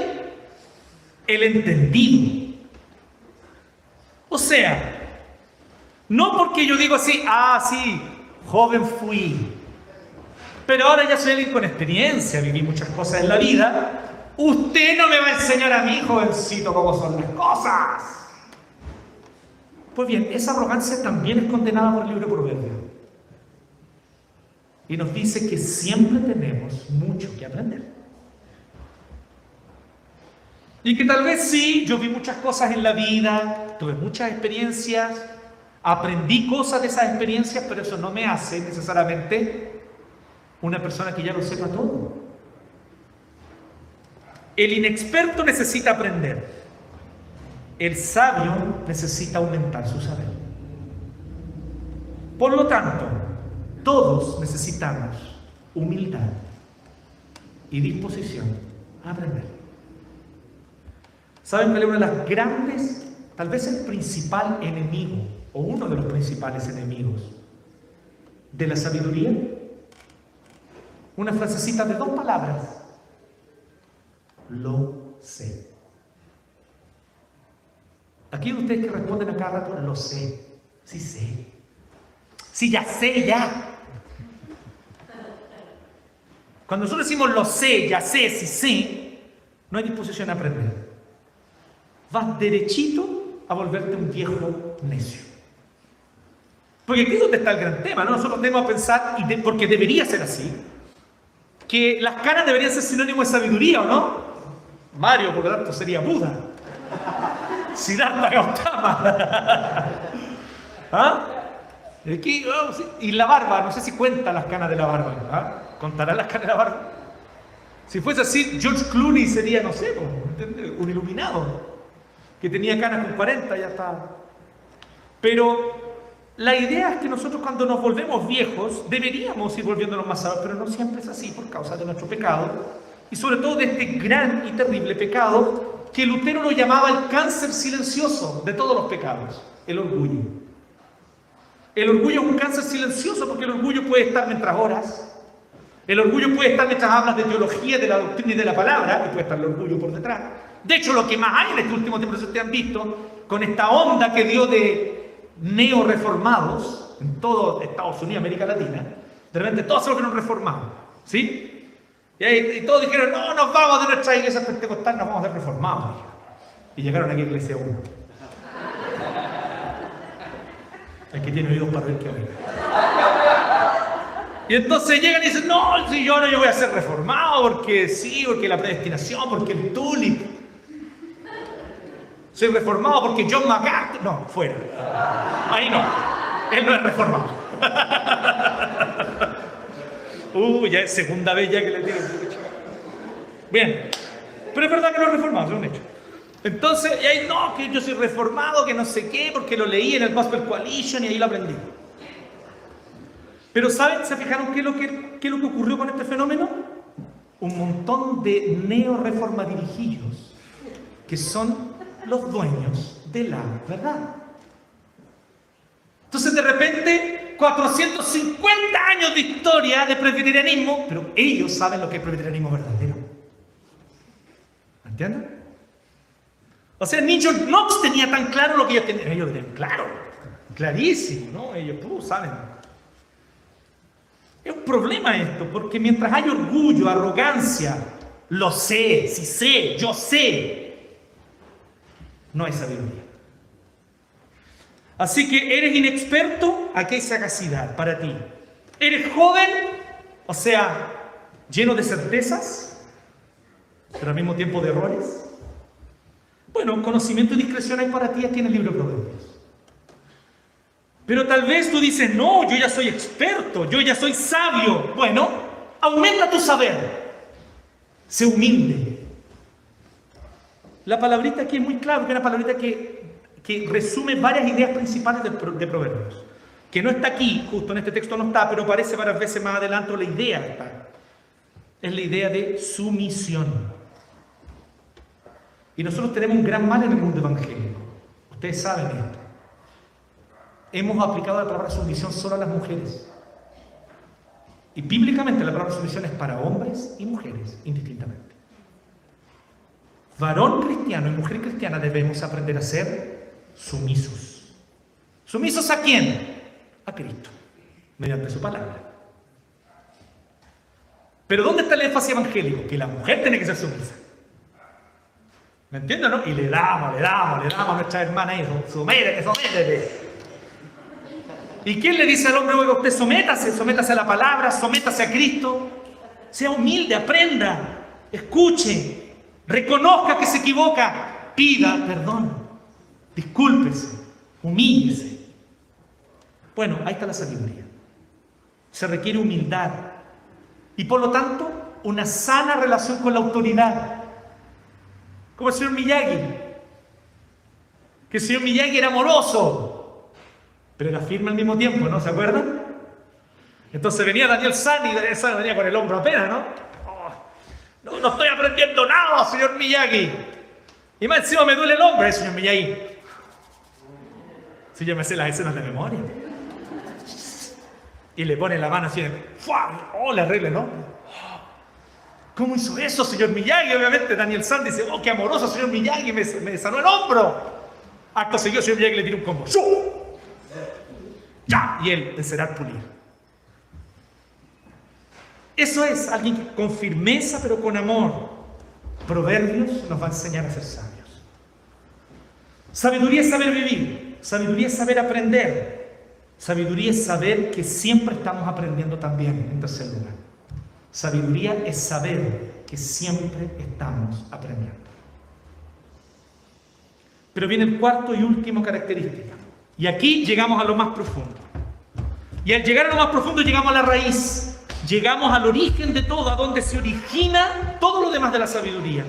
El entendido. O sea, no porque yo digo así, ah, sí, joven fui, pero ahora ya soy alguien con experiencia, viví muchas cosas en la vida. Usted no me va a enseñar a mí, jovencito, cómo son las cosas. Pues bien, esa arrogancia también es condenada por el libro de Proverbios y nos dice que siempre tenemos mucho que aprender. Y que tal vez sí, yo vi muchas cosas en la vida, tuve muchas experiencias, aprendí cosas de esas experiencias, pero eso no me hace necesariamente una persona que ya lo sepa todo. El inexperto necesita aprender. El sabio necesita aumentar su saber. Por lo tanto, todos necesitamos humildad y disposición a aprender. ¿Saben cuál es una de las grandes, tal vez el principal enemigo, o uno de los principales enemigos de la sabiduría? Una frasecita de dos palabras. Lo sé. Aquí ustedes que responden a cada rato, lo sé. Sí sé. Sí, ya sé, ya. Cuando nosotros decimos lo sé, ya sé, sí sé, no hay disposición a aprender. Vas derechito a volverte un viejo necio. Porque aquí es donde está el gran tema, ¿no? Nosotros tenemos pensar, porque debería ser así, que las caras deberían ser sinónimo de sabiduría, ¿o no? Mario, por lo tanto, sería Buda. Siddhartha Gautama. [laughs] ¿Ah? y la barba, no sé si cuenta las canas de la barba. ¿ah? ¿Contará las canas de la barba? Si fuese así, George Clooney sería, no sé, un iluminado. Que tenía canas con 40, ya está. Pero la idea es que nosotros cuando nos volvemos viejos deberíamos ir volviéndonos más sabios, pero no siempre es así por causa de nuestro pecado y sobre todo de este gran y terrible pecado que Lutero lo llamaba el cáncer silencioso de todos los pecados, el orgullo. El orgullo es un cáncer silencioso porque el orgullo puede estar mientras oras, el orgullo puede estar mientras hablas de teología, de la doctrina y de la palabra, y puede estar el orgullo por detrás. De hecho, lo que más hay en este último tiempo, si ustedes han visto, con esta onda que dio de neo-reformados en todo Estados Unidos, América Latina, de repente todos son los que nos ¿sí? Y, todos dijeron, no, nos vamos de nuestra iglesia pentecostal, nos vamos a ser reformados. Y llegaron aquí a Iglesia 1. El que tiene oídos para ver que oír. Y entonces llegan y dicen, no, si yo no, yo voy a ser reformado porque sí, porque la predestinación, porque el tulip. Soy reformado porque John MacArthur. No, fuera. Ahí no. Él no es reformado. [laughs] Uh, ya es segunda vez ya que le digo. Bien. Pero es verdad que lo reformado, es un hecho. Entonces, y ahí no, que yo soy reformado, que no sé qué, porque lo leí en el Gospel Coalition y ahí lo aprendí. Pero ¿saben? ¿Se fijaron qué es lo que, qué es lo que ocurrió con este fenómeno? Un montón de neo-reformadirijillos que son los dueños de la verdad. Entonces de repente 450 años de historia de presbiterianismo, pero ellos saben lo que es presbiterianismo verdadero. ¿Me entienden? O sea, ni John Knox tenía tan claro lo que ellos tenían. Ellos claro, clarísimo, ¿no? Ellos, tú, saben. Es un problema esto, porque mientras hay orgullo, arrogancia, lo sé, si sé, yo sé, no hay sabiduría. Así que eres inexperto, aquí hay sagacidad para ti. Eres joven, o sea, lleno de certezas, pero al mismo tiempo de errores. Bueno, conocimiento y discreción hay para ti aquí en el libro de Proverbios. Pero tal vez tú dices, no, yo ya soy experto, yo ya soy sabio. Bueno, aumenta tu saber. Sé humilde. La palabrita aquí es muy clara, que es una palabrita que que resume varias ideas principales de, Proverbios, que no está aquí, justo en este texto no está, pero aparece varias veces más adelante, la idea está. Es la idea de sumisión. Y nosotros tenemos un gran mal en el mundo evangélico. Ustedes saben esto. Hemos aplicado la palabra sumisión solo a las mujeres. Y bíblicamente la palabra sumisión es para hombres y mujeres, indistintamente. Varón cristiano y mujer cristiana debemos aprender a ser sumisos. ¿Sumisos a quién? A Cristo, mediante su palabra. Pero ¿dónde está el énfasis evangélico? Que la mujer tiene que ser sumisa. ¿Me entienden, no? Y le damos, le damos, le damos a nuestra hermana eso. Sométete, sométete. ¿Y quién le dice al hombre, oiga, usted sométase, sométase a la palabra, sométase a Cristo? Sea humilde, aprenda, escuche, reconozca que se equivoca, pida perdón. Discúlpese, humíllese. Bueno, ahí está la sabiduría. Se requiere humildad y por lo tanto una sana relación con la autoridad. Como el señor Miyagi. Que el señor Miyagi era amoroso, pero era firme al mismo tiempo, ¿no? ¿Se acuerdan? Entonces venía Daniel San y Daniel San venía con el hombro apenas, ¿no? Oh, no, no estoy aprendiendo nada, señor Miyagi. Y más encima me duele el hombro, ¿eh, señor Miyagi. Si yo me sé las escenas de memoria. Y le pone la mano así, ¡fua! ¡Oh, le arregle, ¿no? ¿Cómo hizo eso, señor Miyagi? Obviamente Daniel San dice, ¡oh, qué amoroso, señor Miyagi! Me, me sanó el hombro. Acto seguido, señor Miyagi le tira un combo. Y él, encerar, pulir. Eso es alguien con firmeza, pero con amor. Proverbios nos va a enseñar a ser sabios. Sabiduría es saber vivir. Sabiduría es saber aprender. Sabiduría es saber que siempre estamos aprendiendo también, en tercer lugar. Sabiduría es saber que siempre estamos aprendiendo. Pero viene el cuarto y último característica. Y aquí llegamos a lo más profundo. Y al llegar a lo más profundo llegamos a la raíz. Llegamos al origen de todo, a donde se origina todo lo demás de la sabiduría.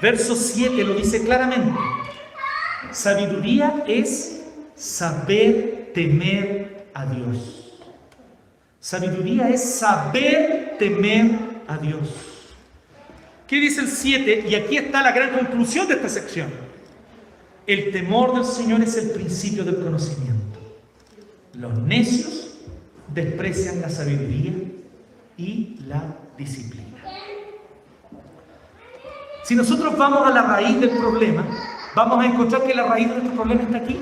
Verso 7 lo dice claramente. Sabiduría es saber temer a Dios. Sabiduría es saber temer a Dios. ¿Qué dice el 7? Y aquí está la gran conclusión de esta sección. El temor del Señor es el principio del conocimiento. Los necios desprecian la sabiduría y la disciplina. Si nosotros vamos a la raíz del problema, vamos a encontrar que la raíz de nuestro problema está aquí.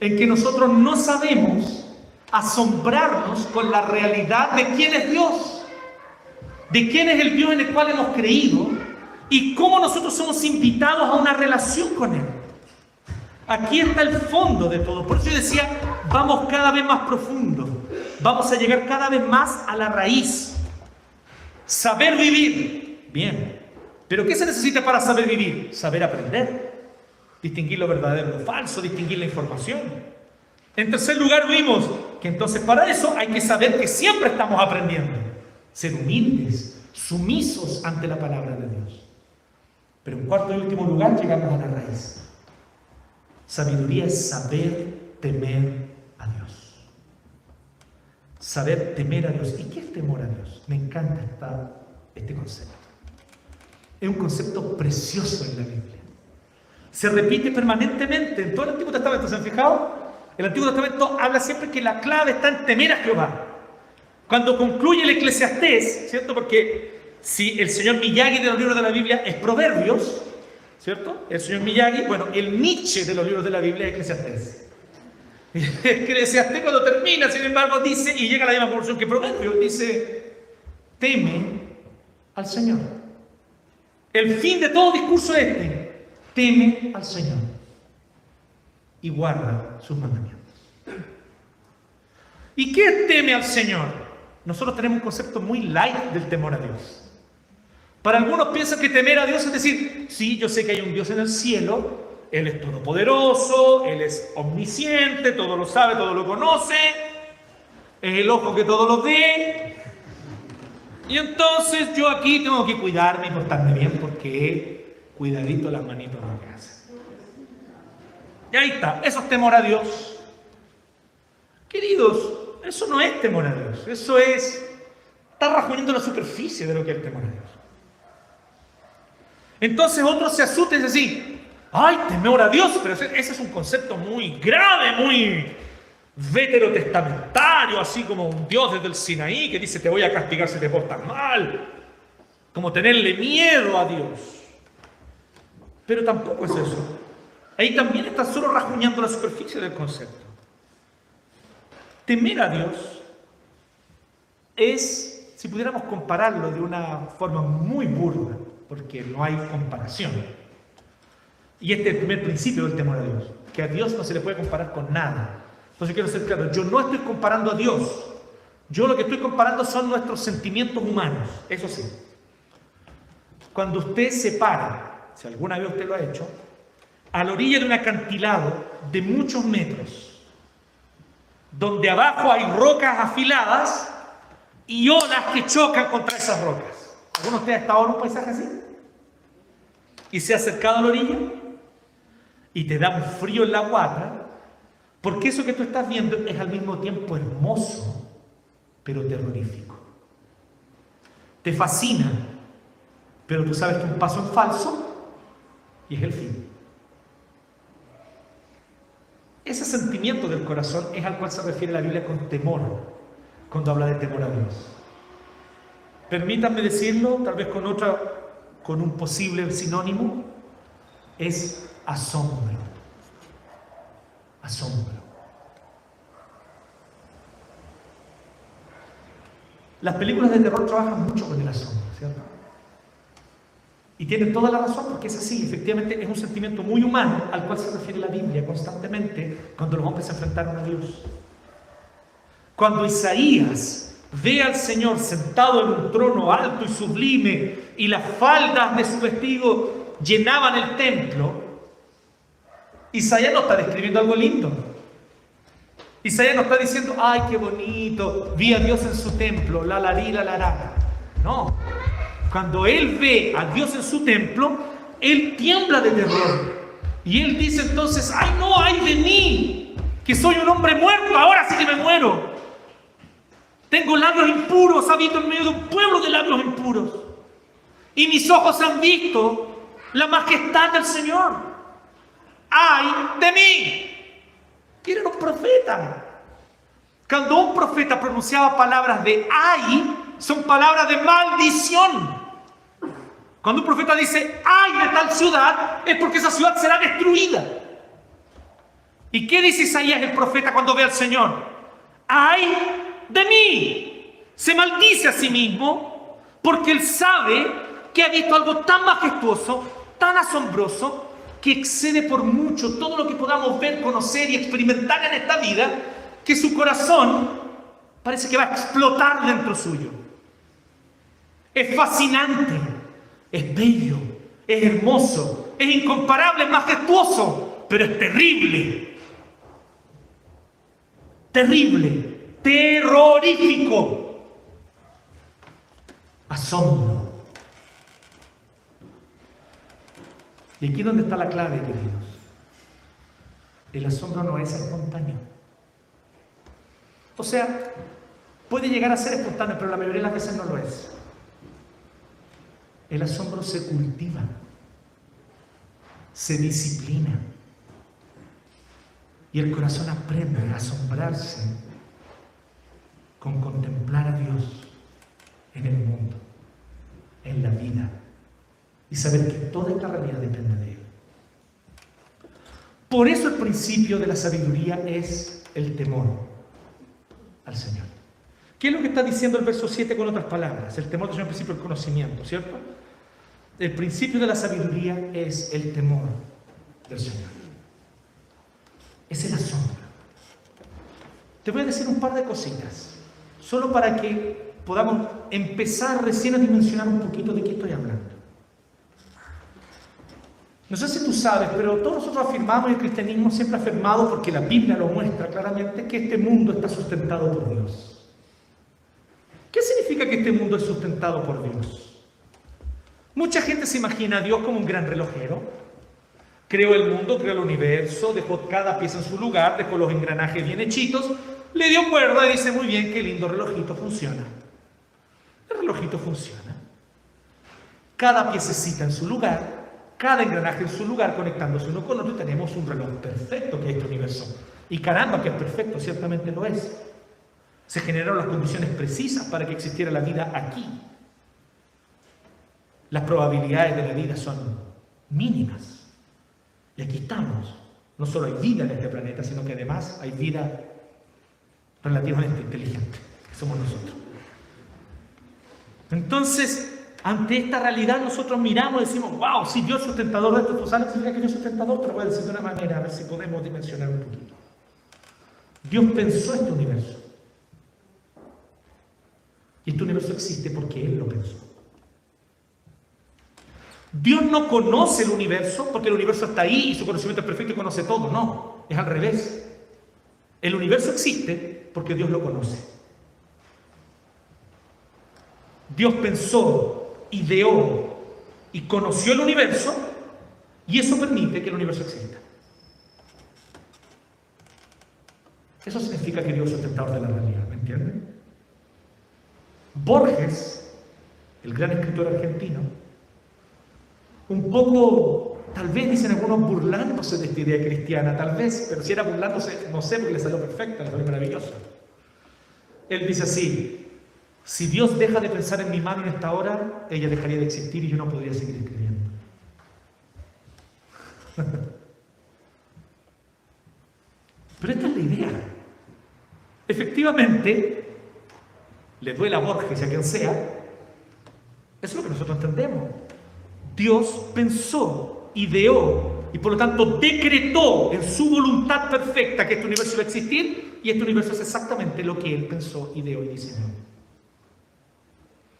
En que nosotros no sabemos asombrarnos con la realidad de quién es Dios, de quién es el Dios en el cual hemos creído y cómo nosotros somos invitados a una relación con Él. Aquí está el fondo de todo. Por eso yo decía, vamos cada vez más profundo. Vamos a llegar cada vez más a la raíz. Saber vivir. Bien. Pero ¿qué se necesita para saber vivir? Saber aprender. Distinguir lo verdadero de lo falso, distinguir la información. En tercer lugar vimos que entonces para eso hay que saber que siempre estamos aprendiendo. Ser humildes, sumisos ante la palabra de Dios. Pero en cuarto y último lugar llegamos a la raíz. Sabiduría es saber temer. Saber temer a Dios. ¿Y qué es temor a Dios? Me encanta esta, este concepto. Es un concepto precioso en la Biblia. Se repite permanentemente en todo el Antiguo Testamento. ¿Se han fijado? El Antiguo Testamento habla siempre que la clave está en temer a Jehová. Cuando concluye el Eclesiastés, ¿cierto? Porque si el señor Miyagi de los libros de la Biblia es Proverbios, ¿Cierto? El señor Miyagi, bueno, el Nietzsche de los libros de la Biblia es Eclesiastés. [laughs] Eclesiastés cuando termina, sin embargo, dice, y llega la misma conclusión que Proverbio, dice, teme al Señor. El fin de todo discurso es este, teme al Señor y guarda sus mandamientos. ¿Y qué teme al Señor? Nosotros tenemos un concepto muy light del temor a Dios. Para algunos piensan que temer a Dios es decir, sí, yo sé que hay un Dios en el cielo, Él es todopoderoso, Él es omnisciente, todo lo sabe, todo lo conoce, es el ojo que todo lo ve. Y entonces yo aquí tengo que cuidarme y portarme bien porque cuidadito las manitos lo que hacen. Y ahí está, eso es temor a Dios. Queridos, eso no es temor a Dios, eso es, está rajuñando la superficie de lo que es temor a Dios. Entonces otros se asustan y dicen así, ay, temor a Dios, pero ese, es un concepto muy grave, muy veterotestamentario, así como un Dios desde el Sinaí que dice te voy a castigar si te portas mal, como tenerle miedo a Dios. Pero tampoco es eso. Ahí también está solo rajuñando la superficie del concepto. Temer a Dios es, si pudiéramos compararlo de una forma muy burda, porque no hay comparación. Y este es el primer principio del temor a Dios, que a Dios no se le puede comparar con nada. Entonces quiero ser claro, yo no estoy comparando a Dios, yo lo que estoy comparando son nuestros sentimientos humanos, eso sí. Cuando usted se para, si alguna vez usted lo ha hecho, a la orilla de un acantilado de muchos metros, donde abajo hay rocas afiladas y olas que chocan contra esas rocas. ¿Alguno de ustedes ha estado en un paisaje así? Y se ha acercado a la orilla y te da un frío en la guata, porque eso que tú estás viendo es al mismo tiempo hermoso, pero terrorífico. Te fascina, pero tú sabes que un paso en falso y es el fin. Ese sentimiento del corazón es al cual se refiere la Biblia con temor, cuando habla de temor a Dios. Permítanme decirlo, tal vez con otra, con un posible sinónimo, es asombro. Asombro. Las películas de terror trabajan mucho con el asombro, ¿cierto? Y tienen toda la razón porque es así, efectivamente es un sentimiento muy humano al cual se refiere la Biblia constantemente cuando los hombres se enfrentaron a Dios. Cuando Isaías ve al Señor sentado en un trono alto y sublime y las faldas de su vestido llenaban el templo, Isaías no está describiendo algo lindo. Isaías no está diciendo, ay, qué bonito, vi a Dios en su templo, la la la la la. No. Cuando él ve a Dios en su templo, él tiembla de terror. Y él dice entonces, ay no, ay de mí, que soy un hombre muerto, ahora sí que me muero. Tengo labios impuros, habito en medio de un pueblo de labios impuros. Y mis ojos han visto la majestad del Señor. ¡Ay de mí! Era un profeta. Cuando un profeta pronunciaba palabras de ay, son palabras de maldición. Cuando un profeta dice ay de tal ciudad, es porque esa ciudad será destruida. ¿Y qué dice Isaías el profeta cuando ve al Señor? Ay de mí. Se maldice a sí mismo porque él sabe que ha visto algo tan majestuoso, tan asombroso, excede por mucho todo lo que podamos ver, conocer y experimentar en esta vida, que su corazón parece que va a explotar dentro suyo. Es fascinante, es bello, es hermoso, es incomparable, es majestuoso, pero es terrible. Terrible terrorífico. Asombro. Y aquí es donde está la clave, queridos. El asombro no es espontáneo. O sea, puede llegar a ser espontáneo, pero la mayoría de las veces no lo es. El asombro se cultiva, se disciplina. Y el corazón aprende a asombrarse con contemplar a Dios en el mundo, en la vida, y saber que toda esta realidad depende de Él. Por eso el principio de la sabiduría es el temor al Señor. ¿Qué es lo que está diciendo el verso 7 con otras palabras? El temor es el principio del conocimiento, ¿cierto? El principio de la sabiduría es el temor del Señor. Es el asombro. Te voy a decir un par de cositas solo para que podamos empezar recién a dimensionar un poquito de qué estoy hablando. No sé si tú sabes, pero todos nosotros afirmamos, y el cristianismo siempre ha afirmado, porque la Biblia lo muestra claramente, que este mundo está sustentado por Dios. ¿Qué significa que este mundo es sustentado por Dios? Mucha gente se imagina a Dios como un gran relojero. Creó el mundo, creó el universo, dejó cada pieza en su lugar, dejó los engranajes bien hechitos le dio cuerda y dice, muy bien, qué lindo relojito funciona. El relojito funciona. Cada piececita en su lugar, cada engranaje en su lugar, conectándose uno con otro, y tenemos un reloj perfecto que es este universo. Y caramba, que es perfecto, ciertamente lo es. Se generaron las condiciones precisas para que existiera la vida aquí. Las probabilidades de la vida son mínimas. Y aquí estamos. No solo hay vida en este planeta, sino que además hay vida relativamente inteligente, que somos nosotros. Entonces, ante esta realidad nosotros miramos y decimos, wow, si Dios es sustentador de esto, tú sabes que Dios es sustentador, te lo voy a decir de una manera, a ver si podemos dimensionar un poquito. Dios pensó este universo. Y este universo existe porque Él lo pensó. Dios no conoce el universo porque el universo está ahí y su conocimiento es perfecto y conoce todo. No, es al revés. El universo existe porque Dios lo conoce. Dios pensó, ideó y conoció el universo y eso permite que el universo exista. Eso significa que Dios es sustentador de la realidad, ¿me entienden? Borges, el gran escritor argentino, un poco Tal vez dicen algunos burlándose de esta idea cristiana, tal vez, pero si era burlándose, no sé, porque le salió perfecta, le salió maravillosa. Él dice así, si Dios deja de pensar en mi mano en esta hora, ella dejaría de existir y yo no podría seguir escribiendo. [laughs] Pero esta es la idea. Efectivamente, le duele a Borges y a quien sea, eso es lo que nosotros entendemos. Dios pensó, ideó y por lo tanto decretó en su voluntad perfecta que este universo iba a existir y este universo es exactamente lo que Él pensó, ideó y diseñó.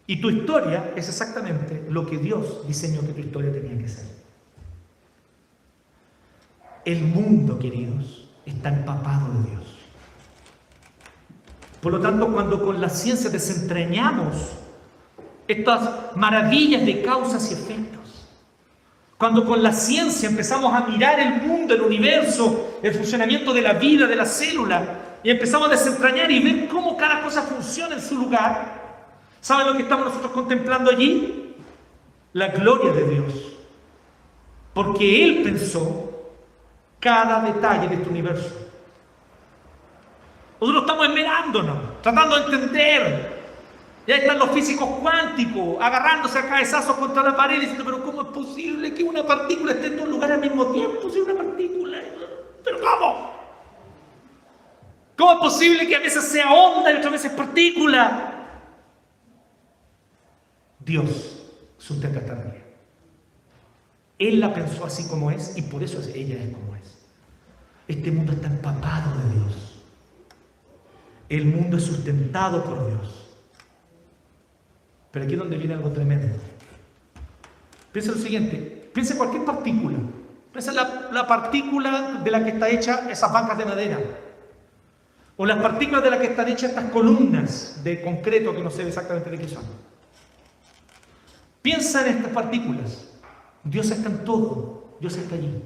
Y tu historia es exactamente lo que Dios diseñó que tu historia tenía que ser. El mundo, queridos, está empapado de Dios. Por lo tanto, cuando con la ciencia desentrañamos estas maravillas de causas y efectos, cuando con la ciencia empezamos a mirar el mundo, el universo, el funcionamiento de la vida, de la célula, y empezamos a desentrañar y ver cómo cada cosa funciona en su lugar, ¿saben lo que estamos nosotros contemplando allí? La gloria de Dios. Porque Él pensó cada detalle de este universo. Nosotros estamos esmerándonos, tratando de entender. Ya están los físicos cuánticos agarrándose a cabezazos contra la pared diciendo, pero ¿cómo es posible que una partícula esté en dos lugares al mismo tiempo? Si una partícula... ¿Pero cómo? ¿Cómo es posible que a veces sea onda y otras veces partícula? Dios sustenta esta realidad. Él la pensó así como es y por eso ella es como es. Este mundo está empapado de Dios. El mundo es sustentado por Dios. Pero aquí es donde viene algo tremendo. Piensa lo siguiente, piensa en cualquier partícula. Piensa en la, la partícula de la que está hecha esas bancas de madera. O las partículas de las que están hechas estas columnas de concreto que no sé exactamente de qué son. Piensa en estas partículas. Dios está en todo, Dios está allí.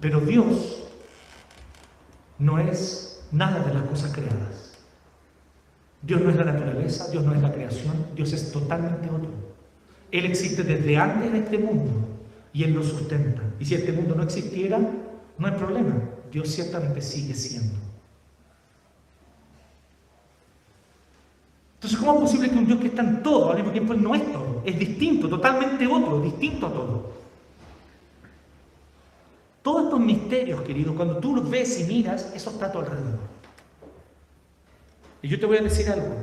Pero Dios no es nada de las cosas creadas. Dios no es la naturaleza, Dios no es la creación, Dios es totalmente otro. Él existe desde antes de este mundo y Él lo sustenta. Y si este mundo no existiera, no hay problema. Dios ciertamente sigue siendo. Entonces, ¿cómo es posible que un Dios que está en todo, al mismo tiempo no es todo? Es distinto, totalmente otro, distinto a todo. Todos estos misterios, queridos, cuando tú los ves y miras, eso está a tu alrededor. Y yo te voy a decir algo.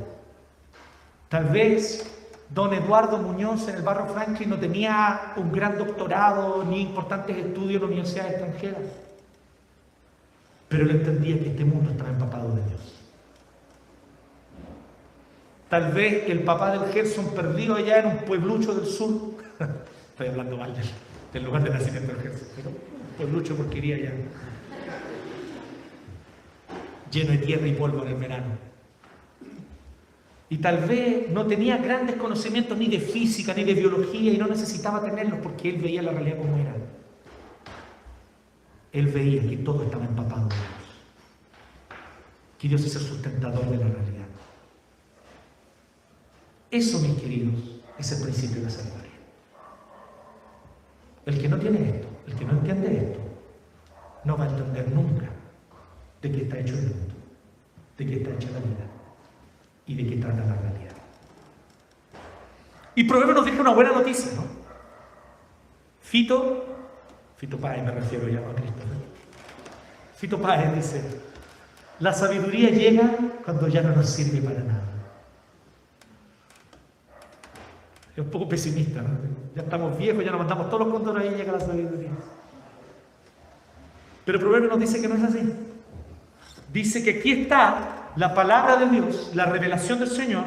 Tal vez don Eduardo Muñoz en el barrio Franklin no tenía un gran doctorado ni importantes estudios en la universidad extranjera. Pero él entendía que este mundo estaba empapado de Dios. Tal vez el papá del Gerson perdido allá en un pueblucho del sur, [laughs] estoy hablando mal del, lugar de nacimiento del Gerson, pero un pueblucho porque iría allá, lleno de tierra y polvo en el verano. Y tal vez no tenía grandes conocimientos ni de física ni de biología y no necesitaba tenerlos porque él veía la realidad como era. Él veía que todo estaba empapado de Dios. Que Dios es el sustentador de la realidad. Eso, mis queridos, es el principio de la sabiduría. El que no tiene esto, el que no entiende esto, no va a entender nunca de qué está hecho el mundo, de qué está hecha la vida y de qué trata la realidad. Y Proverbio nos deja una buena noticia, ¿no? Fito, Fito Páez me refiero ya a Cristo, Fito Páez dice, la sabiduría llega cuando ya no nos sirve para nada. Es un poco pesimista, ¿no? Ya estamos viejos, ya nos mandamos todos los condones ahí y llega la sabiduría. Pero el proverbio nos dice que no es así. Dice que aquí está la palabra de Dios, la revelación del Señor,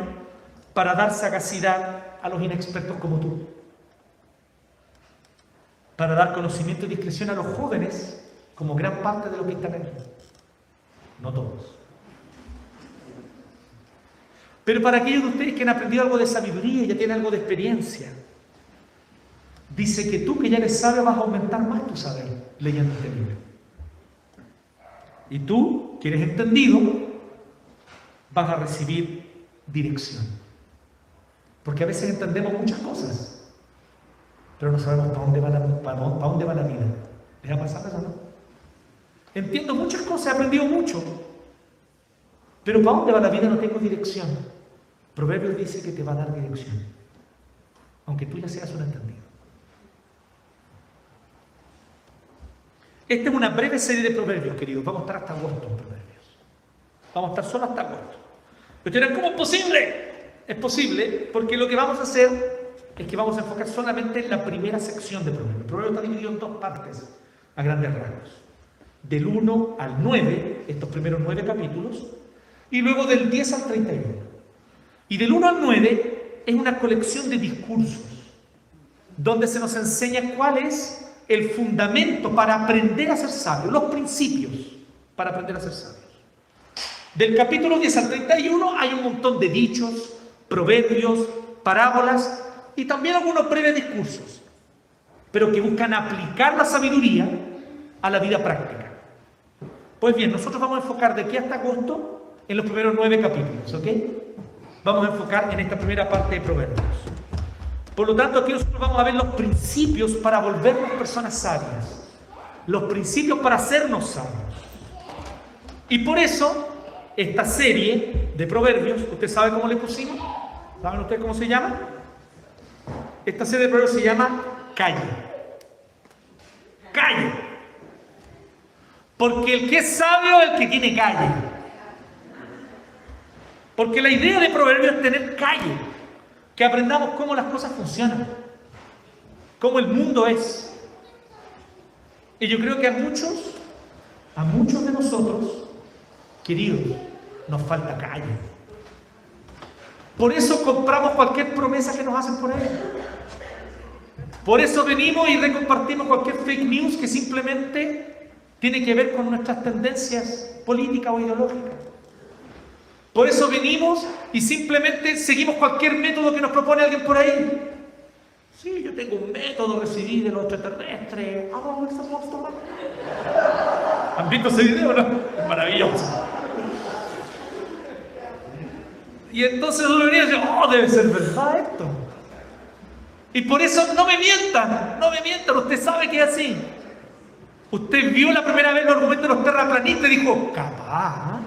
para dar sagacidad a los inexpertos como tú. Para dar conocimiento y discreción a los jóvenes, como gran parte de los que están aquí. No todos. Pero para aquellos de ustedes que han aprendido algo de sabiduría y ya tienen algo de experiencia, dice que tú que ya eres sabio vas a aumentar más tu saber leyendo este libro. Y tú, que eres entendido, vas a recibir dirección. Porque a veces entendemos muchas cosas, pero no sabemos para dónde va la, para, dónde va la vida. ¿Les ha pasado eso no? Entiendo muchas cosas, he aprendido mucho, pero para dónde va la vida no tengo dirección. Proverbios dice que te va a dar dirección, aunque tú ya seas un entendido. Esta es una breve serie de proverbios, queridos. Vamos a estar hasta agosto en proverbios. Vamos a estar solo hasta agosto. Pero ¿cómo es posible? Es posible porque lo que vamos a hacer es que vamos a enfocar solamente en la primera sección de proverbios. El proverbio está dividido en dos partes, a grandes rasgos. Del 1 al 9, estos primeros 9 capítulos, y luego del 10 al 31. Y del 1 al 9 es una colección de discursos, donde se nos enseña cuál es el fundamento para aprender a ser sabios, los principios para aprender a ser sabios. Del capítulo 10 al 31 hay un montón de dichos, proverbios, parábolas y también algunos breves discursos, pero que buscan aplicar la sabiduría a la vida práctica. Pues bien, nosotros vamos a enfocar de aquí hasta agosto en los primeros nueve capítulos, ¿ok? Vamos a enfocar en esta primera parte de Proverbios. Por lo tanto, aquí nosotros vamos a ver los principios para volvernos personas sabias. Los principios para hacernos sabios. Y por eso, esta serie de proverbios, ¿usted sabe cómo le pusimos? ¿Saben ustedes cómo se llama? Esta serie de proverbios se llama Calle. Calle. Porque el que es sabio es el que tiene calle. Porque la idea de proverbios es tener calle que aprendamos cómo las cosas funcionan, cómo el mundo es. Y yo creo que a muchos, a muchos de nosotros, queridos, nos falta calle. Por eso compramos cualquier promesa que nos hacen por ahí. Por eso venimos y recompartimos cualquier fake news que simplemente tiene que ver con nuestras tendencias políticas o ideológicas. Por eso venimos y simplemente seguimos cualquier método que nos propone alguien por ahí. Sí, yo tengo un método, recibí de los extraterrestres. ¿Han visto ese video? No? Es maravilloso. Y entonces uno venía y dice, oh, debe ser verdad esto. Y por eso no me mientan, no me mientan, usted sabe que es así. Usted vio la primera vez los argumentos de los terraplanistas y dijo, capaz.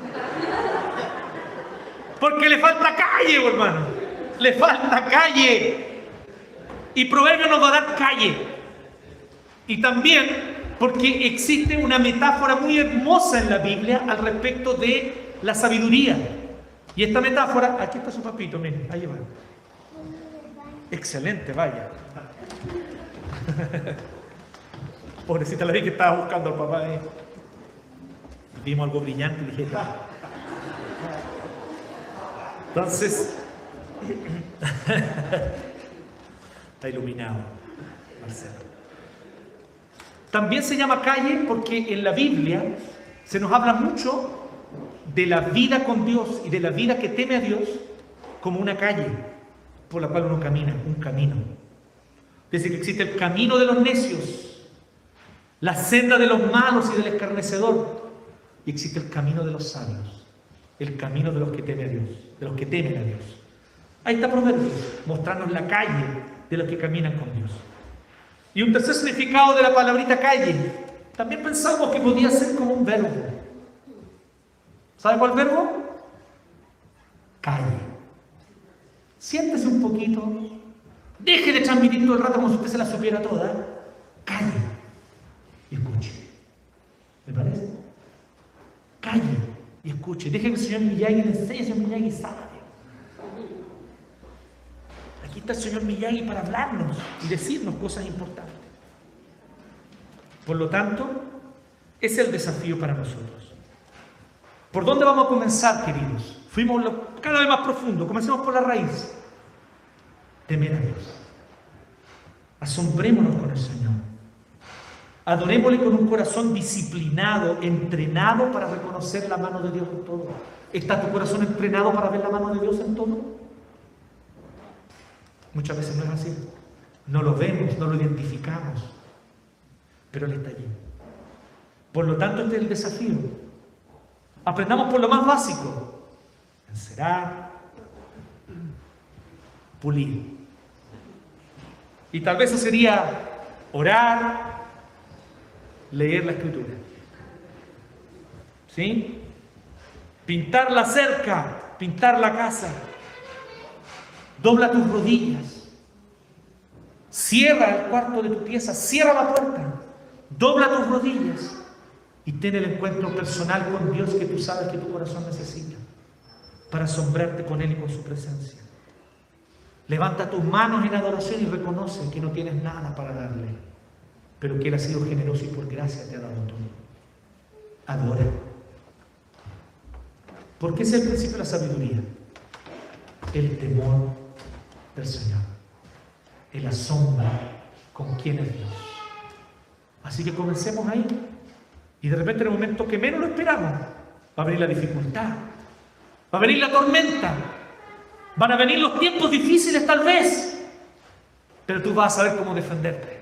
Porque le falta calle, hermano. Le falta calle. Y Proverbio nos va a dar calle. Y también porque existe una metáfora muy hermosa en la Biblia al respecto de la sabiduría. Y esta metáfora, aquí está su papito, miren, ahí va. Excelente, vaya. [laughs] Pobrecita la vi que estaba buscando al papá ahí. Vimos algo brillante y dije, entonces, [laughs] está iluminado. También se llama calle porque en la Biblia se nos habla mucho de la vida con Dios y de la vida que teme a Dios como una calle por la cual uno camina, un camino. Dice que existe el camino de los necios, la senda de los malos y del escarnecedor, y existe el camino de los sabios el camino de los que temen a Dios, de los que temen a Dios. Ahí está Proverbios, mostrarnos la calle de los que caminan con Dios. Y un tercer significado de la palabrita calle, también pensamos que podía ser como un verbo. ¿Sabe cuál verbo? Calle. Siéntese un poquito, deje de transmitir todo el rato como si usted se la supiera toda. Calle y escuche. ¿Me parece? Calle Deje que el Señor Miyagi le enseñe, el Señor Miyagi sabe. Aquí está el Señor Miyagi para hablarnos y decirnos cosas importantes. Por lo tanto, es el desafío para nosotros. ¿Por dónde vamos a comenzar, queridos? Fuimos cada vez más profundo. Comencemos por la raíz. Temer a Dios. Asombrémonos con el Señor. Adorémosle con un corazón disciplinado, entrenado para reconocer la mano de Dios en todo. ¿Está tu corazón entrenado para ver la mano de Dios en todo? Muchas veces no es así. No lo vemos, no lo identificamos, pero Él está allí. Por lo tanto, este es el desafío. Aprendamos por lo más básico. Encerar, pulir. Y tal vez eso sería orar, leer la escritura. ¿Sí? Pintar la cerca, pintar la casa. Dobla tus rodillas. Cierra el cuarto de tu pieza, cierra la puerta. Dobla tus rodillas y ten el encuentro personal con Dios que tú sabes que tu corazón necesita para asombrarte con Él y con su presencia. Levanta tus manos en adoración y reconoce que no tienes nada para darle, pero que Él ha sido generoso y por gracia te ha dado todo. Adora. Porque es el principio de la sabiduría. El temor del Señor. El asombro con quién es Dios. Así que comencemos ahí. Y de repente en el momento que menos lo esperamos, va a venir la dificultad, va a venir la tormenta, van a venir los tiempos difíciles tal vez, pero tú vas a saber cómo defenderte.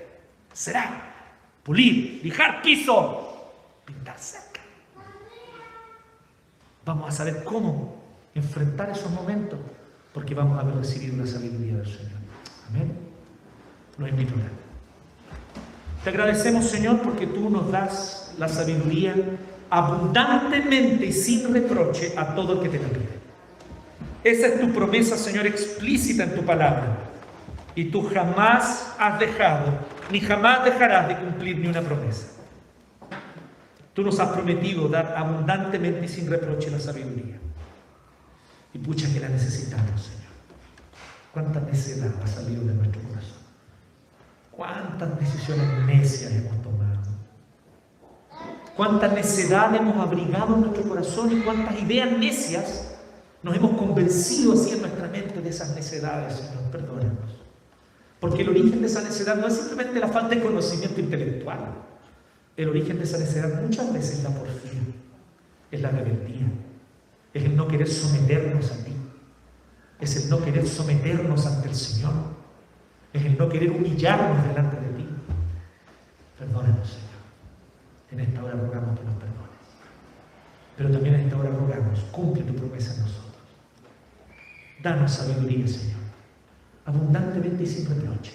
Será pulir, lijar piso, pintar cerca. Vamos a saber cómo enfrentar esos momentos, porque vamos a haber recibido la sabiduría del Señor. Amén. Lo invito a te agradecemos, Señor, porque tú nos das la sabiduría abundantemente y sin reproche a todo el que te la pide. Esa es tu promesa, Señor, explícita en tu palabra. Y tú jamás has dejado, ni jamás dejarás de cumplir ni una promesa. Tú nos has prometido dar abundantemente y sin reproche la sabiduría. Y pucha que la necesitamos, Señor. Cuánta necedad ha salido de nuestro corazón. ¿Cuántas decisiones necias hemos tomado? ¿Cuánta necedad hemos abrigado en nuestro corazón y cuántas ideas necias nos hemos convencido así en nuestra mente de esas necedades, Señor? Perdónanos. Porque el origen de esa necedad no es simplemente la falta de conocimiento intelectual. El origen de esa necedad muchas veces es la porfía, es la rebeldía, es el no querer someternos a ti, es el no querer someternos ante el Señor es el no querer humillarnos delante de ti. Perdónenos, Señor. En esta hora rogamos que nos perdones. Pero también en esta hora rogamos, cumple tu promesa en nosotros. Danos sabiduría, Señor, abundantemente y sin reproche,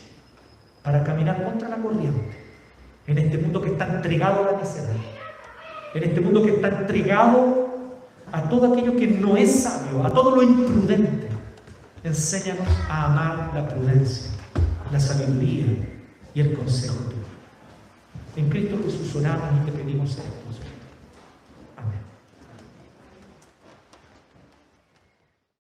para caminar contra la corriente, en este mundo que está entregado a la necedad, en este mundo que está entregado a todo aquello que no es sabio, a todo lo imprudente. Enséñanos a amar la prudencia la sabiduría y el consejo. En Cristo Jesús oramos y te pedimos esto,